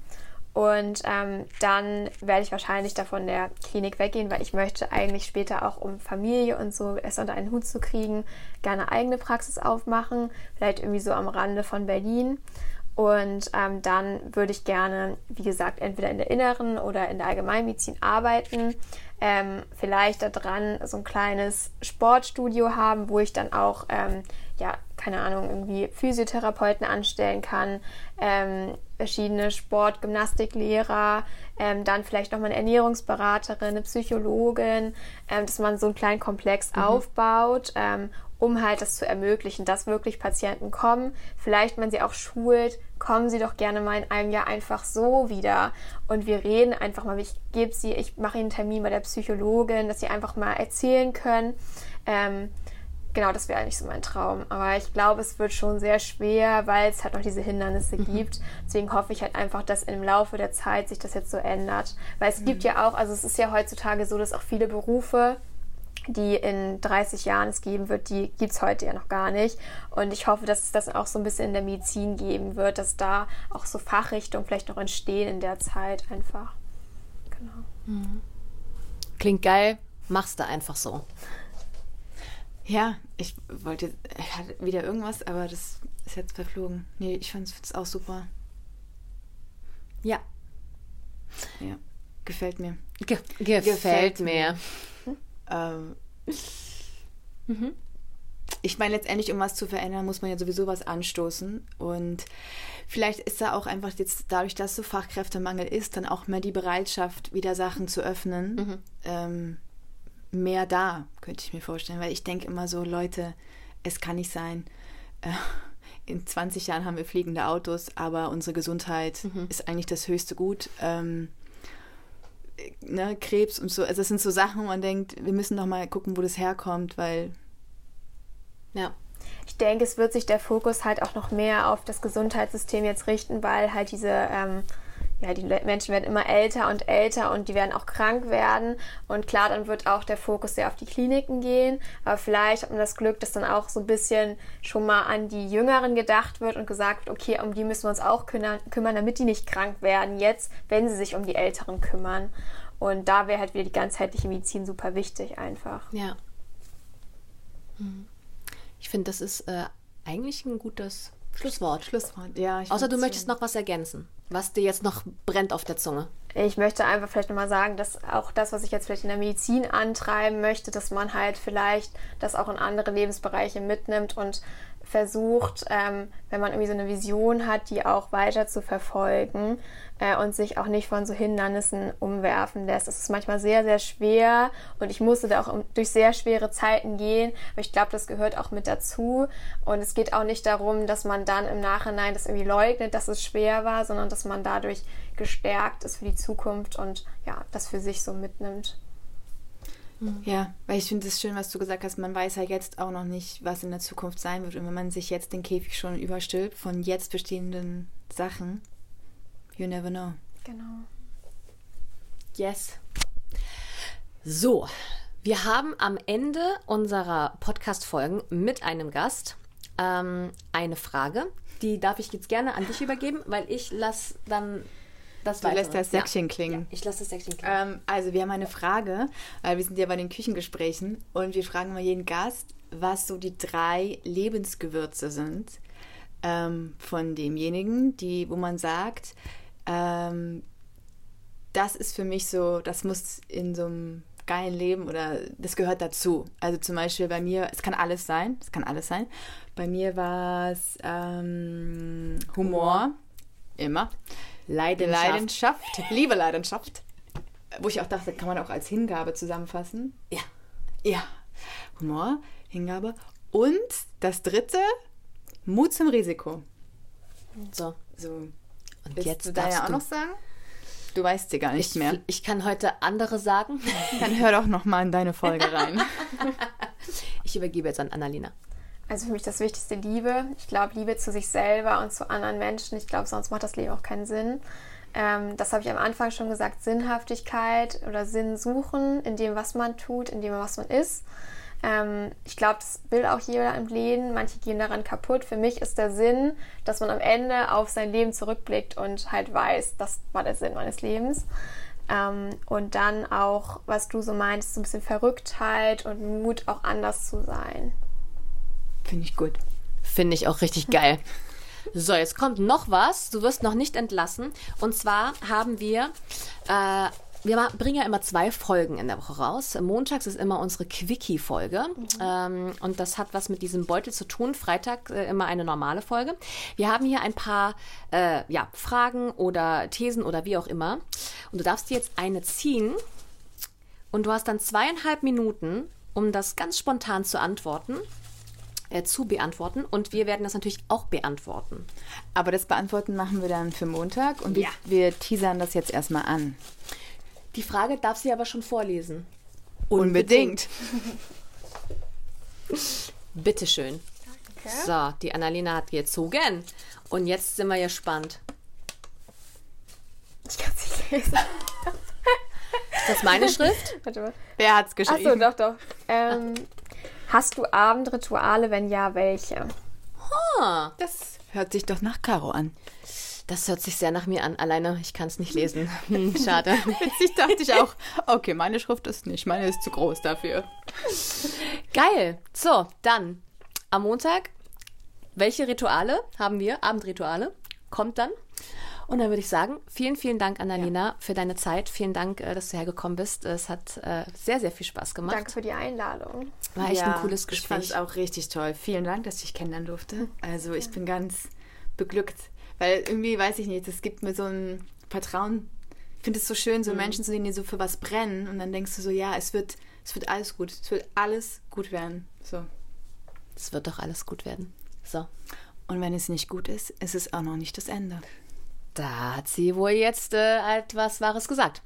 Und ähm, dann werde ich wahrscheinlich davon der Klinik weggehen, weil ich möchte eigentlich später auch, um Familie und so es unter einen Hut zu kriegen, gerne eigene Praxis aufmachen. Vielleicht irgendwie so am Rande von Berlin. Und ähm, dann würde ich gerne, wie gesagt, entweder in der inneren oder in der Allgemeinmedizin arbeiten. Ähm, vielleicht daran so ein kleines Sportstudio haben, wo ich dann auch, ähm, ja, keine Ahnung, irgendwie Physiotherapeuten anstellen kann, ähm, verschiedene Sport-, Gymnastiklehrer, ähm, dann vielleicht nochmal eine Ernährungsberaterin, eine Psychologin, ähm, dass man so einen kleinen Komplex mhm. aufbaut, ähm, um halt das zu ermöglichen, dass wirklich Patienten kommen. Vielleicht, wenn sie auch schult, kommen sie doch gerne mal in einem Jahr einfach so wieder. Und wir reden einfach mal, ich gebe sie, ich mache ihnen einen Termin bei der Psychologin, dass sie einfach mal erzählen können. Ähm, genau, das wäre eigentlich so mein Traum. Aber ich glaube, es wird schon sehr schwer, weil es halt noch diese Hindernisse mhm. gibt. Deswegen hoffe ich halt einfach, dass im Laufe der Zeit sich das jetzt so ändert. Weil es mhm. gibt ja auch, also es ist ja heutzutage so, dass auch viele Berufe, die in 30 Jahren es geben wird, die gibt es heute ja noch gar nicht. Und ich hoffe, dass es das auch so ein bisschen in der Medizin geben wird, dass da auch so Fachrichtungen vielleicht noch entstehen in der Zeit einfach. Genau.
Mhm. Klingt geil, machst du einfach so.
Ja, ich wollte, ich hatte wieder irgendwas, aber das ist jetzt verflogen. Nee, ich fand es auch super. Ja. Ja, gefällt mir.
Ge gefällt, gefällt, mir.
Ähm, mhm. Ich meine, letztendlich, um was zu verändern, muss man ja sowieso was anstoßen. Und vielleicht ist da auch einfach jetzt dadurch, dass so Fachkräftemangel ist, dann auch mehr die Bereitschaft, wieder Sachen zu öffnen. Mhm. Ähm, mehr da, könnte ich mir vorstellen. Weil ich denke immer so, Leute, es kann nicht sein. Äh, in 20 Jahren haben wir fliegende Autos, aber unsere Gesundheit mhm. ist eigentlich das höchste Gut. Ähm, ne, Krebs und so. Also das sind so Sachen, wo man denkt, wir müssen doch mal gucken, wo das herkommt, weil
ja. Ich denke, es wird sich der Fokus halt auch noch mehr auf das Gesundheitssystem jetzt richten, weil halt diese ähm, ja, die Menschen werden immer älter und älter und die werden auch krank werden. Und klar, dann wird auch der Fokus sehr auf die Kliniken gehen. Aber vielleicht hat man das Glück, dass dann auch so ein bisschen schon mal an die Jüngeren gedacht wird und gesagt wird, okay, um die müssen wir uns auch kümmern, damit die nicht krank werden jetzt, wenn sie sich um die Älteren kümmern. Und da wäre halt wieder die ganzheitliche Medizin super wichtig einfach.
Ja. Mhm. Ich finde, das ist äh, eigentlich ein gutes Schlusswort.
Schlusswort, ja.
Außer du möchtest noch was ergänzen, was dir jetzt noch brennt auf der Zunge.
Ich möchte einfach vielleicht nochmal sagen, dass auch das, was ich jetzt vielleicht in der Medizin antreiben möchte, dass man halt vielleicht das auch in andere Lebensbereiche mitnimmt und versucht, ähm, wenn man irgendwie so eine Vision hat, die auch weiter zu verfolgen äh, und sich auch nicht von so Hindernissen umwerfen lässt. Es ist manchmal sehr, sehr schwer und ich musste da auch durch sehr schwere Zeiten gehen, aber ich glaube, das gehört auch mit dazu und es geht auch nicht darum, dass man dann im Nachhinein das irgendwie leugnet, dass es schwer war, sondern dass man dadurch gestärkt ist für die Zukunft und ja, das für sich so mitnimmt.
Ja, weil ich finde es schön, was du gesagt hast. Man weiß ja jetzt auch noch nicht, was in der Zukunft sein wird. Und wenn man sich jetzt den Käfig schon überstülpt von jetzt bestehenden Sachen, you never know.
Genau.
Yes. So, wir haben am Ende unserer Podcast-Folgen mit einem Gast ähm, eine Frage. Die darf ich jetzt gerne an dich übergeben, weil ich lasse dann das
Du lässt das Säckchen klingen.
Ja, ich lasse das Säckchen klingen.
Ähm, also wir haben eine Frage, weil wir sind ja bei den Küchengesprächen und wir fragen mal jeden Gast, was so die drei Lebensgewürze sind ähm, von demjenigen, die, wo man sagt, ähm, das ist für mich so, das muss in so einem geilen Leben oder das gehört dazu. Also zum Beispiel bei mir, es kann alles sein, es kann alles sein. Bei mir war es ähm, Humor, immer.
Leidenschaft.
Leidenschaft, liebe Leidenschaft. Wo ich auch dachte, kann man auch als Hingabe zusammenfassen.
Ja.
Ja. Humor, Hingabe. Und das dritte, Mut zum Risiko.
So,
So.
und
Willst
jetzt
du da ja auch noch sagen? Du weißt sie gar nicht
ich,
mehr.
ich kann heute andere sagen.
Dann hör doch noch mal in deine Folge rein. (laughs)
Ich übergebe jetzt an Annalena.
Also für mich das Wichtigste Liebe. Ich glaube, Liebe zu sich selber und zu anderen Menschen. Ich glaube, sonst macht das Leben auch keinen Sinn. Ähm, das habe ich am Anfang schon gesagt. Sinnhaftigkeit oder Sinn suchen in dem, was man tut, in dem, was man ist. Ähm, ich glaube, das will auch jeder im Leben. Manche gehen daran kaputt. Für mich ist der Sinn, dass man am Ende auf sein Leben zurückblickt und halt weiß, das war der Sinn meines Lebens. Ähm, und dann auch, was du so meinst, so ein bisschen Verrücktheit und Mut, auch anders zu sein.
Finde ich gut.
Finde ich auch richtig geil. So, jetzt kommt noch was. Du wirst noch nicht entlassen. Und zwar haben wir, äh, wir bringen ja immer zwei Folgen in der Woche raus. Montags ist immer unsere Quickie-Folge. Ähm, und das hat was mit diesem Beutel zu tun. Freitag äh, immer eine normale Folge. Wir haben hier ein paar äh, ja, Fragen oder Thesen oder wie auch immer. Und du darfst dir jetzt eine ziehen. Und du hast dann zweieinhalb Minuten, um das ganz spontan zu antworten äh, zu beantworten und wir werden das natürlich auch beantworten.
Aber das Beantworten machen wir dann für Montag und wir,
Ja.
wir teasern das jetzt erstmal an.
Die Frage darf sie aber schon vorlesen. Bitteschön. So, die Annalena hat gezogen. Und jetzt sind wir gespannt.
Ich kann es nicht lesen.
Ist das meine Schrift? (laughs)
Warte mal.
Wer hat's
Achso,
geschrieben?
doch, doch. Ähm, hast du Abendrituale? Wenn ja, welche?
Ah,
Das hört sich doch nach Caro an.
das hört sich sehr nach mir an. Alleine, ich kann es nicht lesen. (laughs) Hm, Schade. (laughs)
Witzig dachte ich auch, okay, meine Schrift ist nicht, meine ist zu groß dafür.
Geil. So, dann am Montag. Welche Rituale haben wir? Abendrituale. Kommt dann. Und dann würde ich sagen, vielen, vielen Dank, Annalena, für deine Zeit. Vielen Dank, äh, dass du hergekommen bist. Es hat äh, sehr, sehr viel Spaß gemacht.
Danke für die Einladung.
War echt ein cooles
Ich fand es
Gespräch.
auch richtig toll. Vielen Dank, dass ich dich kennenlernen durfte. (laughs) Also ich bin ganz beglückt, weil irgendwie, weiß ich nicht, es gibt mir so ein Vertrauen. Ich finde es so schön, so Menschen zu sehen, die so für was brennen und dann denkst du so, ja, es wird, es wird alles gut. Es wird alles gut werden. So.
Es wird doch alles gut werden. So.
Und wenn es nicht gut ist, ist es auch noch nicht das Ende.
Da hat sie wohl jetzt äh, etwas Wahres gesagt.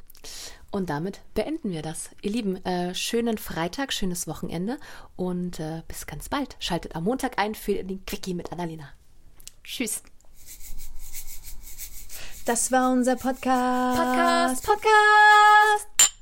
Und damit beenden wir das. Ihr Lieben, äh, schönen Freitag, schönes Wochenende und äh, bis ganz bald. Schaltet am Montag ein für den Quickie mit Annalena.
Tschüss. Das war unser Podcast.
Podcast, Podcast.